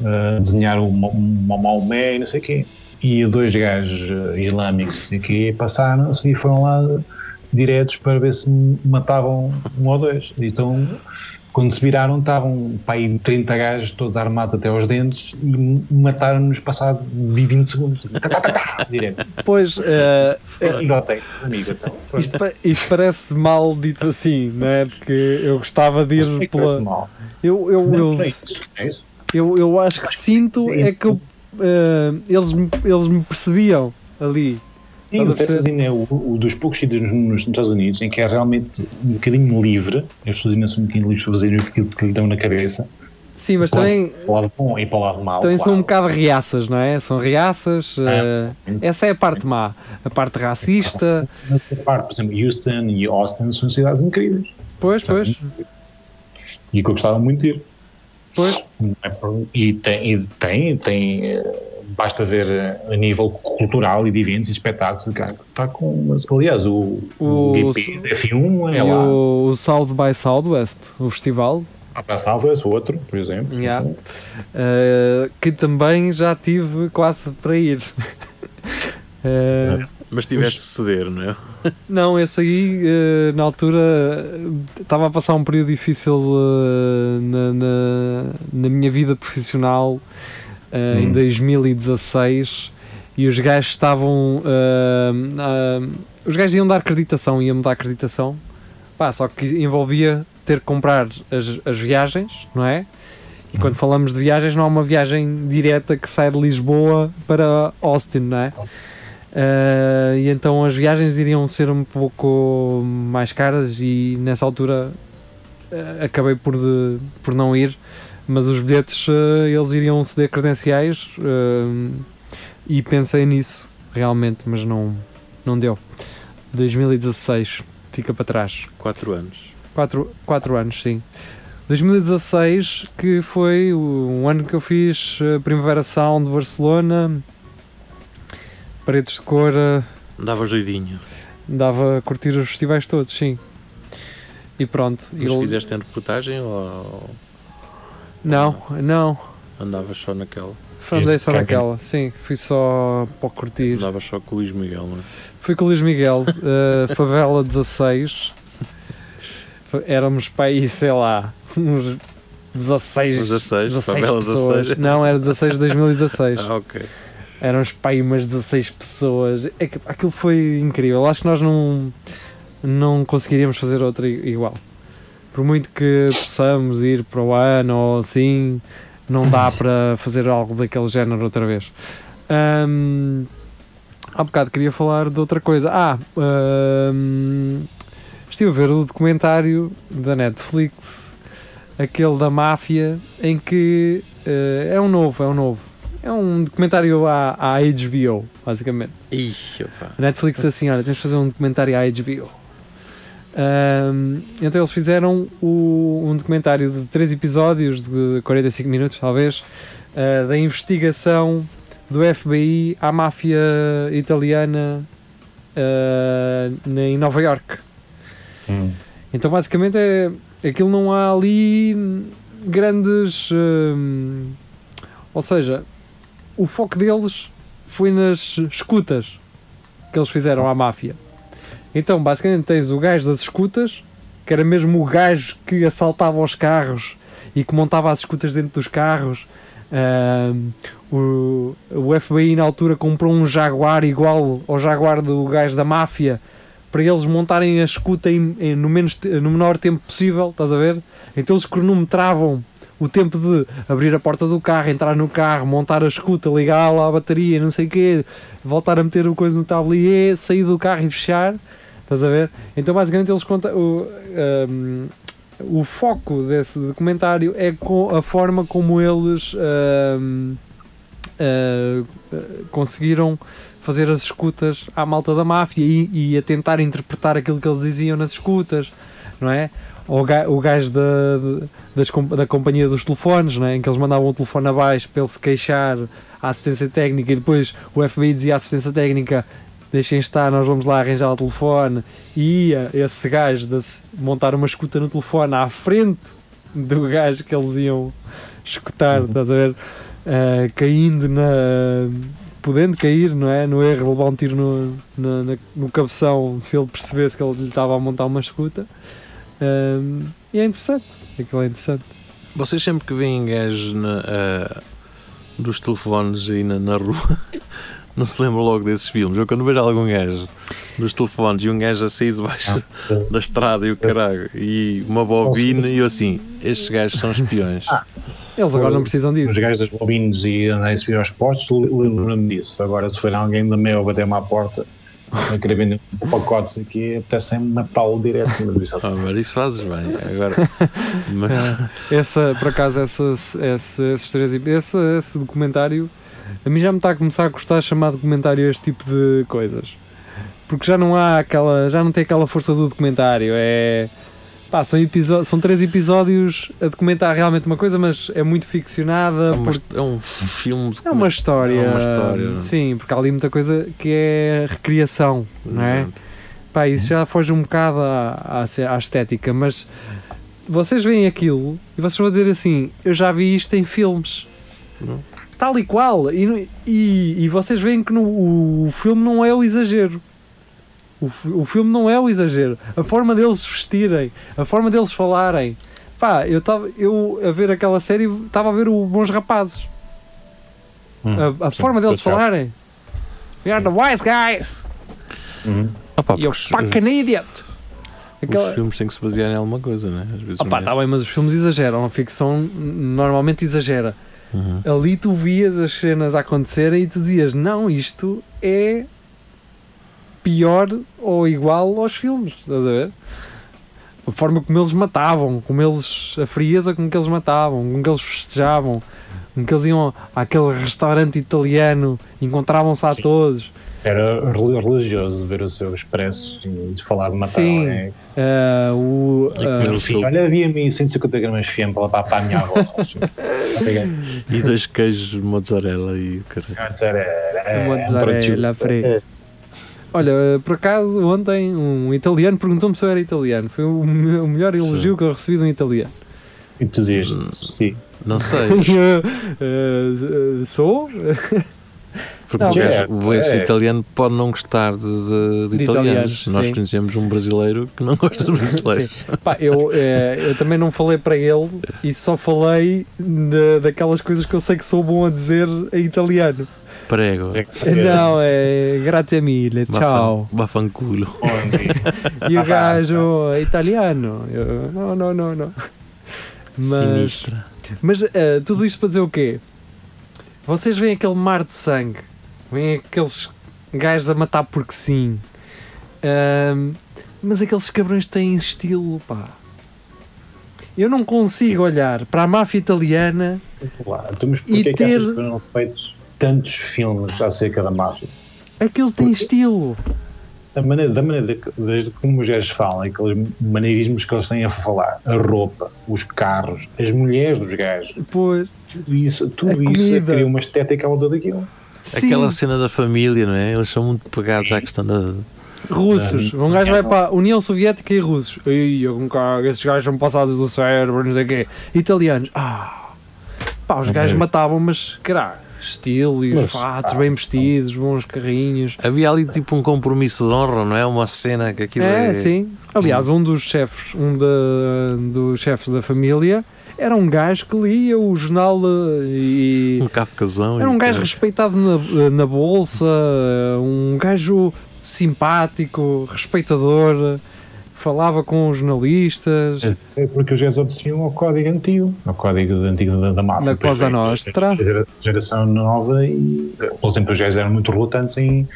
uh, desenhar um, um Maomé e não sei o quê. E dois gajos uh, islâmicos o quê, passaram-se e foram lá diretos para ver se matavam um ou dois. Então quando se viraram, estavam para aí 30 gajos, todos armados até aos dentes, e mataram-nos passado 20 segundos. Tá, tá, tá, tá, direto. Pois, Texas, amigo. Então. Isto, isto parece mal dito assim, não é? Porque eu gostava de ir pela. mal? Eu, eu, Não, eu, é. É eu, eu acho que sinto é que eu, eh, eles, eles me percebiam ali. Sim, o a? Texas ainda é o, o dos poucos sítios nos, nos Estados Unidos em que é realmente um bocadinho livre, as pessoas ainda são um bocadinho livres para fazerem aquilo que lhe dão na cabeça, Sim, mas Claro. também, Para o lado bom e para o lado mau. também são um claro. bocado reaças, não é? São reaças. eh, essa é a parte má. A parte racista. Mas, repare, por exemplo, Houston e Austin são cidades incríveis. Pois, pois, E que eu gostava muito de ir. pois. É E tem, e tem, tem eh, basta ver eh, a nível cultural e de eventos e espetáculos, cara, está com, aliás, o, o, O- GP da F1 é lá, o, o South by Southwest, o festival, a passava esse outro, por exemplo. Yeah. eh, que também já tive quase para ir. Eh, Mas tiveste de ceder, não é? não, esse aí, na altura, estava a passar um período difícil na, na, na minha vida profissional em Hum. 2016 e os gajos estavam. ah, os gajos iam dar acreditação, iam-me dar acreditação, pá, só que envolvia ter que comprar as, as viagens, não é? E quando falamos de viagens, não há uma viagem direta que sai de Lisboa para Austin, não é? Ah, e então as viagens iriam ser um pouco mais caras e nessa altura ah, acabei por, de- por não ir, mas os bilhetes ah, eles iriam ceder credenciais ah, e pensei nisso realmente, mas não, não deu. 2016 fica para trás. 4 anos. 4, quatro anos, sim. 2016, que foi o- um ano que eu fiz a Primavera Sound de Barcelona, paredes de cor, eh, Dava joidinho. dava a curtir os festivais todos, sim. E pronto. Mas eu- fizeste em reportagem ou Não, não. andavas só naquela? Andei só naquela, sim. Fui só para curtir. Andavas só com o Luís Miguel, não é? Fui com o Luís Miguel, eh, Favela 16. Fa- Éramos para aí, sei lá, uns 16, 16, 16 Favela pessoas. 16. Não, era 16 de 2016. Ah, ok. Éramos para aí umas 16 pessoas. É aquilo foi incrível. Acho que nós não, não conseguiríamos fazer outra igual. Por muito que possamos ir para o ano ou assim, não dá para fazer algo daquele género outra vez. Ahm, há bocado queria falar de outra coisa. Ah, ahm, estive a ver o documentário da Netflix, aquele da máfia, em que eh, é um novo, é um novo. É um documentário à, à HBO, basicamente. Ixi, opa. Netflix assim, olha, temos de fazer um documentário à HBO. Ahm, então eles fizeram o- um documentário de três episódios de 45 minutos, talvez, ah, da investigação do FBI à máfia italiana na- em Nova York. Hum. Então basicamente é aquilo não há ali grandes hum, ou seja, o foco deles foi nas escutas que eles fizeram à máfia. Então basicamente tens o gajo das escutas, que era mesmo o gajo que assaltava os carros e que montava as escutas dentro dos carros. Hum, o, o FBI na altura comprou um Jaguar igual ao Jaguar do gajo da máfia para eles montarem a escuta em- em- no, menos, no menor tempo possível, estás a ver? Então eles cronometravam o tempo de abrir a porta do carro, entrar no carro, montar a escuta, ligá-la à bateria, não sei o quê, voltar a meter o coisa no tablier, sair do carro e fechar, estás a ver? Então basicamente eles contam. O, um, o foco desse documentário é com a forma como eles um, uh, uh, conseguiram fazer as escutas à malta da máfia e, e a tentar interpretar aquilo que eles diziam nas escutas, não é? O o gajo da, da companhia dos telefones, não é? em que eles mandavam o telefone abaixo para ele se queixar à assistência técnica e depois o FBI dizia à assistência técnica deixem estar, nós vamos lá arranjar o telefone e ia esse gajo de montar uma escuta no telefone à frente do gajo que eles iam escutar, estás a ver? Ah, caindo na. podendo cair, não é? No erro, levar um tiro no, na- na- no cabeção se ele percebesse que ele lhe estava a montar uma escuta. Ahm, e é interessante, aquilo é interessante. Vocês sempre que veem gajos na, ah, dos telefones aí na, na rua, não se lembram logo desses filmes. Eu quando vejo algum gajo dos telefones e um gajo a sair debaixo da estrada e o caralho, e uma bobina, e eu assim, estes gajos são espiões. Eles agora não precisam disso. Os gajos das bobinas e andar a subir aos postos, lembro-me disso. Agora, se for alguém da MEL bater-me à porta Eu queria vender um pacote aqui, apetece-me matá-lo direto. Mas isso Ah, mas isso fazes bem. Agora, mas, Essa, por acaso, essa, essa, esses três, esse, esse documentário, a mim já me está a começar a gostar chamar documentário este tipo de coisas. Porque já não há aquela, já não tem aquela força do documentário. É, pá, são, são três episódios a documentar realmente uma coisa, mas é muito ficcionada. é, uma- porque é um filme. é uma história. É uma história. Sim, porque há ali muita coisa que é recriação, não é? Pá, isso já foge um bocado à, à, à estética, mas vocês veem aquilo e vocês vão dizer assim: Eu já vi isto em filmes, Não. Tal e qual. E, e, e vocês veem que no, o, o filme não é o exagero. O, o filme não é o exagero. A forma deles se vestirem, a forma deles falarem. Pá, eu estava eu a ver aquela série, estava a ver o Bons Rapazes. Hum, A, a sim, forma deles falarem. We are the wise guys. Uhum. Opa, You're porque os- fucking idiot. Aquela- Os filmes têm que se basear em alguma coisa, né? Às vezes Opa, não é. tá bem, mas os filmes exageram, a ficção normalmente exagera. Uhum. Ali tu vias as cenas a acontecerem e tu dizias, não, isto é pior ou igual aos filmes, estás a ver? A forma como eles matavam, como eles, a frieza com que eles matavam, com que eles festejavam, com que eles iam àquele restaurante italiano, encontravam-se a todos. Era rel- religioso ver o seu expresso e de falar de matar. Sim. É, Ah, o, E ah, com Mas, o seu- Olha, havia-me 150 gramas de fiambre para, para a minha avó. E dois queijos mozzarella e o caralho. Era- Mozzarella um fresca. Olha, eh, por acaso, ontem um italiano perguntou-me se eu era italiano. Foi o, o melhor elogio que eu recebi de um italiano. E tu dizias, Hum. sim. Não sei. Eh, sou? Porque Não, o gajo- é, o esse é. italiano pode não gostar de, de- de De italianos. italianos, Nós sim. conhecemos um brasileiro que não gosta de brasileiros. Pá, eu, eh, eu também não falei para ele e só falei da- daquelas coisas que eu sei que sou bom a dizer em italiano. Prego. Não, é grazie mille, tchau. Bafan- Bafanculo. E o gajo é italiano. Eu, não, não, não, não. Mas, Sinistra. Mas eh, tudo isto para dizer o quê? Vocês veem aquele mar de sangue, veem aqueles gajos a matar porque sim, mas aqueles cabrões têm estilo, pá. Eu não consigo olhar para a máfia italiana Claro, então, mas E é que ter- achas que foram feitos tantos filmes acerca da máfia? aquele tem estilo. Da maneira, da maneira que, desde como os gajos falam, aqueles maneirismos que eles têm a falar, a roupa, os carros, as mulheres dos gajos, Pois, tudo isso, tudo isso comida. cria uma estética ao todo daquilo. Sim, Aquela cena da família, não é? Eles são muito pegados à questão da. russos. Um gajo vai para a União Soviética e russos. Eu com carro, esses gajos são passados do cérebro, não sei o quê. Italianos, ah, pá, os gajos matavam, mas caralho, estilo e os Mas, fatos ah, bem vestidos, bons carrinhos. Havia ali tipo um compromisso de honra, não é? Uma cena que aquilo é. É, sim. Aliás, um dos chefes, um da, dos chefes da família, era um gajo que lia o jornal eh, e. Um cafcazão. Era um gajo respeitado na, na bolsa, um gajo simpático, respeitador, falava com os jornalistas. É porque os gajos obedeciam ao código antigo, ao código antigo da, da máfia. Na Depois Cosa Nostra. Geração nova e, por exemplo, os gajos eram muito relutantes em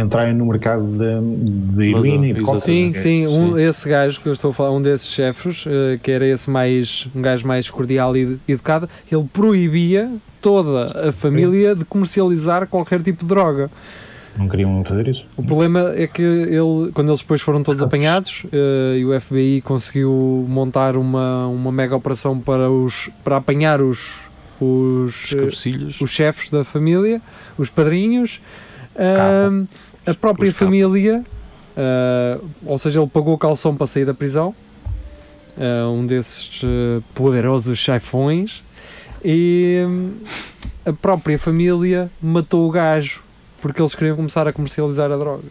entrarem no mercado de, de heroína e de coca. Sim, sim, um, sim. esse gajo que eu estou a falar, um desses chefes, eh, que era esse mais, um gajo mais cordial e educado, ele proibia toda a família de comercializar qualquer tipo de droga. Não queriam fazer isso. O problema é que ele, quando eles depois foram todos apanhados eh, e o FBI conseguiu montar uma, uma mega operação para, os, para apanhar os, os, Os eh, os chefes da família, os padrinhos, a própria família, ah, ou seja, ele pagou calção para sair da prisão, ah, um desses eh, poderosos chefões, e hum, a própria família matou o gajo porque eles queriam começar a comercializar a droga.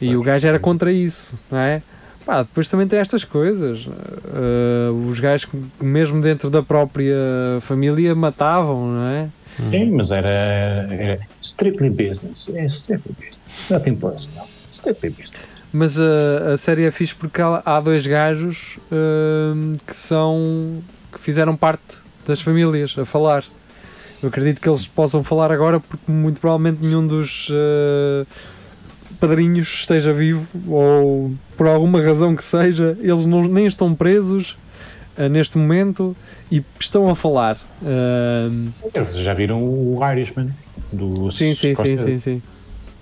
E o gajo era contra isso, não é? Pá, depois também tem estas coisas. ah, os gajos, mesmo dentro da própria família, matavam, não é? Hum. Sim, mas era, era strictly business. É strictly business. Nothing personal. Strictly business. Mas a, a série é fixe porque há, há dois gajos hum, que são. que fizeram parte das famílias a falar. Eu acredito que eles possam falar agora porque muito provavelmente nenhum dos. uh, padrinhos esteja vivo ou por alguma razão que seja, eles não, nem estão presos ah, neste momento e estão a falar. Ah, Vocês já viram o Irishman? Do sim, sim, sim, sim, sim.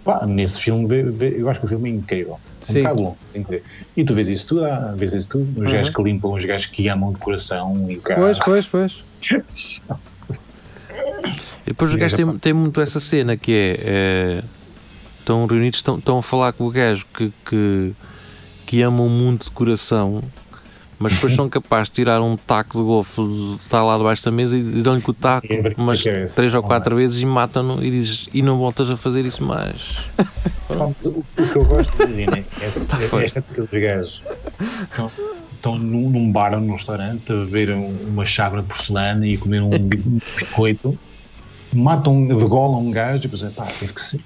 Pá, nesse filme, vê- vê- eu acho que o filme é incrível. É um Sim. bocado longo, tem que ver. E tu vês isso tudo, ah, vês isso tudo. Os Uhum. gajos que limpam, os gajos que amam de coração e o cara. Pois, pois, pois. E depois os gajos já têm, têm muito essa cena que é, é, estão reunidos, estão, estão a falar com o gajo que, que, que ama o mundo de coração, mas depois são capazes de tirar um taco de golfe que está lá debaixo da mesa e dão-lhe com o taco umas cabeça. três ou quatro vezes e matam-no e dizes e não voltas a fazer isso mais. Pronto, o, o que eu gosto, imagina, é, Tá é, feito. esta daqueles gajos estão, estão num, num bar ou num restaurante a beber um- uma chávena de porcelana e a comer um, um biscoito, matam, degolam um gajo e depois é pá, teve que ser.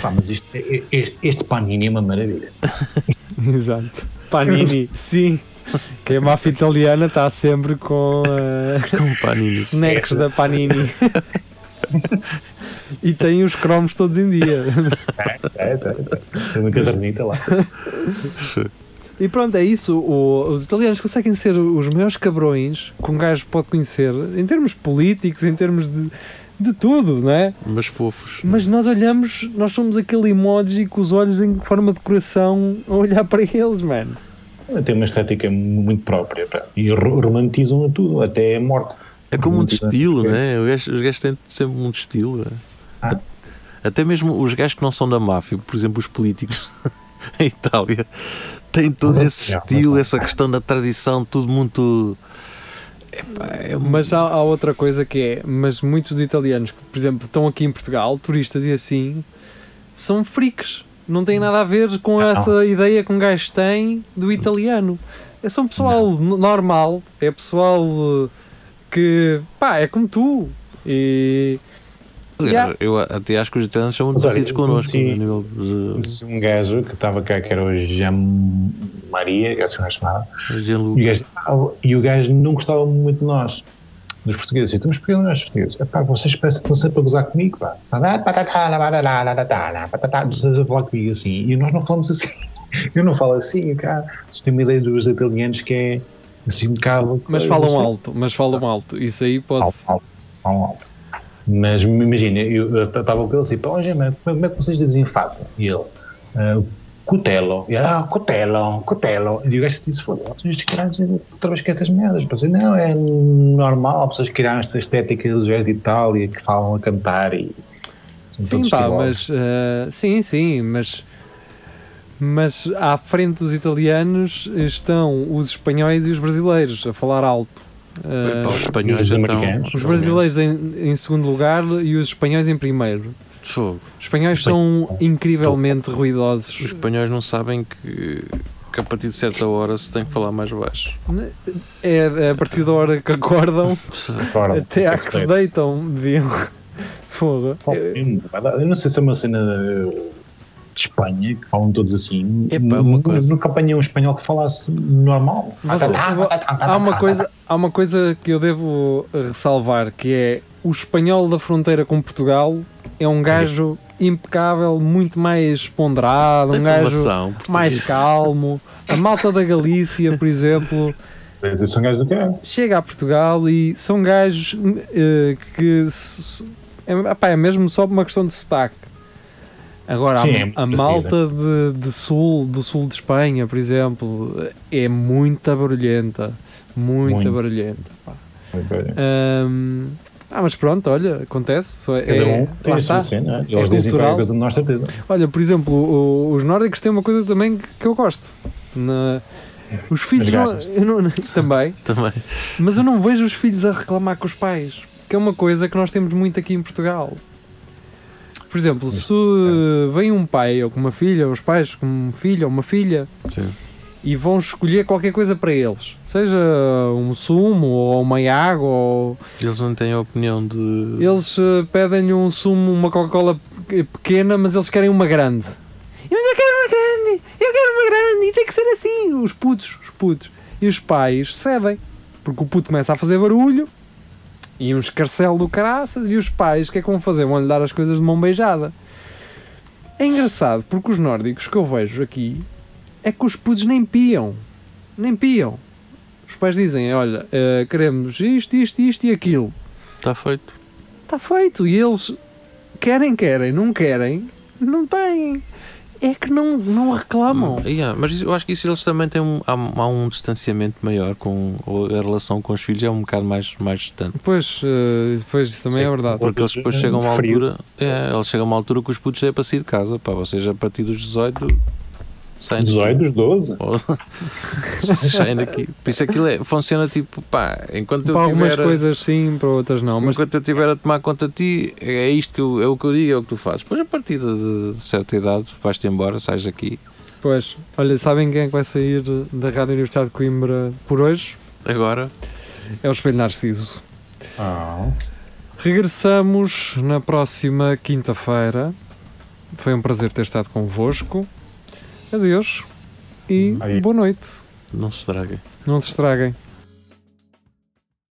Pá, mas isto, é- é- este panini é uma maravilha. Exato. Panini, sim. Que a máfia italiana está sempre com ah, Com paninis. snacks da Panini. e tem os cromos todos em dia. É, é, é, é. Tem uma cadernita lá. E pronto, é isso. O- os italianos conseguem ser os maiores cabrões que um gajo pode conhecer, em termos políticos, em termos de, de tudo, não é? Mas fofos. Mas nós olhamos, nós somos aquele emoji com os olhos em forma de coração a olhar para eles, mano. Tem uma estética muito própria pá. e ro- romantizam tudo, até a morte. É como um estilo, né? Os gajos, os gajos têm sempre um estilo. né? Ah. Até mesmo os gajos que não são da máfia, por exemplo, os políticos em Itália, têm todo Mas, esse é, estilo, mas- essa questão da tradição, tudo muito. Epá, é um- Mas há, há outra coisa que é, mas muitos italianos que, por exemplo, estão aqui em Portugal, turistas e assim, são freaks. Não tem nada a ver com Não. essa ideia que um gajo tem do italiano. É só um pessoal n- normal, é pessoal eh, que, pá, é como tu. E Aliás, Yeah. eu até acho que os italianos são muito parecidos connosco. conheci- nível de- um gajo que estava cá, que era o Jean Maria, que é chamava, de Jean-Luc. e o, gajo, e o gajo não gostava muito de nós, dos portugueses. Então, mas porquê nós, portugueses? Epá, vocês parecem que estão sempre a gozar comigo, pá. Vocês a falar comigo assim. E nós não falamos assim. Eu não falo assim, cara. Vocês têm uma ideia dos italianos que é assim um bocado. mas falam alto, mas falam alto. Isso aí pode. Alto, alto, falam alto. Mas imagina, eu estava com ele assim, pá, mas como é que vocês dizem fato? E ele, ah, cutelo. E ele, ah, cutelo, cutelo. E o gajo disse, foda-se, estes caras outra vez que estas merdas. Eu pensei, não, é normal, pessoas criaram esta estética dos gajos de Itália que falam a cantar e. Sim, pá, mas eh, sim, sim, mas mas à frente dos italianos estão os espanhóis e os brasileiros a falar alto. Epá, os espanhóis Os então. americanos. os brasileiros em, em segundo lugar e os espanhóis em primeiro. Fogo. Os espanhóis Os são incrivelmente Os ruidosos. espanhóis não sabem que, que a partir de certa hora se tem que falar mais baixo. É, é a partir da hora que acordam até à que se deitam, deviam. Foda. Eu não sei se é uma cena de Espanha que falam todos assim. Epá, uma nunca, coisa. nunca apanhei um espanhol que falasse normal. Mas, há uma coisa há uma coisa que eu devo ressalvar que é o espanhol da fronteira com Portugal é um gajo impecável muito mais ponderado Tem um gajo mais calmo a malta da Galícia por exemplo Esses são gajos do que chega a Portugal e são gajos eh, que se- é, epá, é mesmo só por uma questão de sotaque Agora, Sim, a- é a, parecida. malta de, de sul, do sul de Espanha, por exemplo, é muito barulhenta. Muito, Muito. barulhenta. pá. Ah, mas pronto, olha, acontece. só É, Cada um tem a sua cena. Eles dizem cultural. qualquer coisa de nós, certeza. Olha, por exemplo, o- os nórdicos têm uma coisa também que- que eu gosto. Na- os filhos não, não- também, Também. mas eu não vejo os filhos a reclamar com os pais, que é uma coisa que nós temos muito aqui em Portugal. Por exemplo, se vem um pai ou com uma filha, os pais com um filho ou uma filha, Sim. E vão escolher qualquer coisa para eles, seja um sumo ou uma água, ou Eles não têm a opinião de. eles eh, pedem um sumo, uma Coca-Cola pe- pequena, mas eles querem uma grande. E, Mas eu quero uma grande, eu quero uma grande, e tem que ser assim. Os putos, os putos. E os pais cedem, porque o puto começa a fazer barulho e um escarcelo do caraças, e os pais, o que é que vão fazer? Vão-lhe dar as coisas de mão beijada. É engraçado porque os nórdicos que eu vejo aqui é que os putos nem piam. Nem piam. Os pais dizem: Olha, eh, queremos isto, isto, isto e aquilo. Está feito. Está feito. E eles querem, querem, não querem, não têm. É que não, não reclamam. Hum, yeah, mas eu acho que isso eles também têm um, há, há um distanciamento maior com ou a relação com os filhos é um bocado mais, mais distante. Pois, pois isso também Sim. é verdade. Porque eles depois É chegam a uma frio. altura, é, eles chegam a uma altura que os putos é para sair de casa, pá, vocês a partir dos 18 saem daqui. 18 dos 12. Ou- vocês saem daqui. Por isso aquilo é, funciona tipo, pá, enquanto eu Para algumas tiver, coisas sim, para outras não. Mas enquanto eu estiver a tomar conta de ti, é isto que eu, é o que eu digo, é o que tu fazes. Depois a partir de, de certa idade vais-te embora, sais daqui. Pois, olha, sabem quem é que vai sair da Rádio Universidade de Coimbra por hoje? Agora, É o Espelho Narciso. Ah, Regressamos na próxima quinta-feira. Foi um prazer ter estado convosco. Adeus e Aí. boa noite. não se estraguem. Não se estraguem.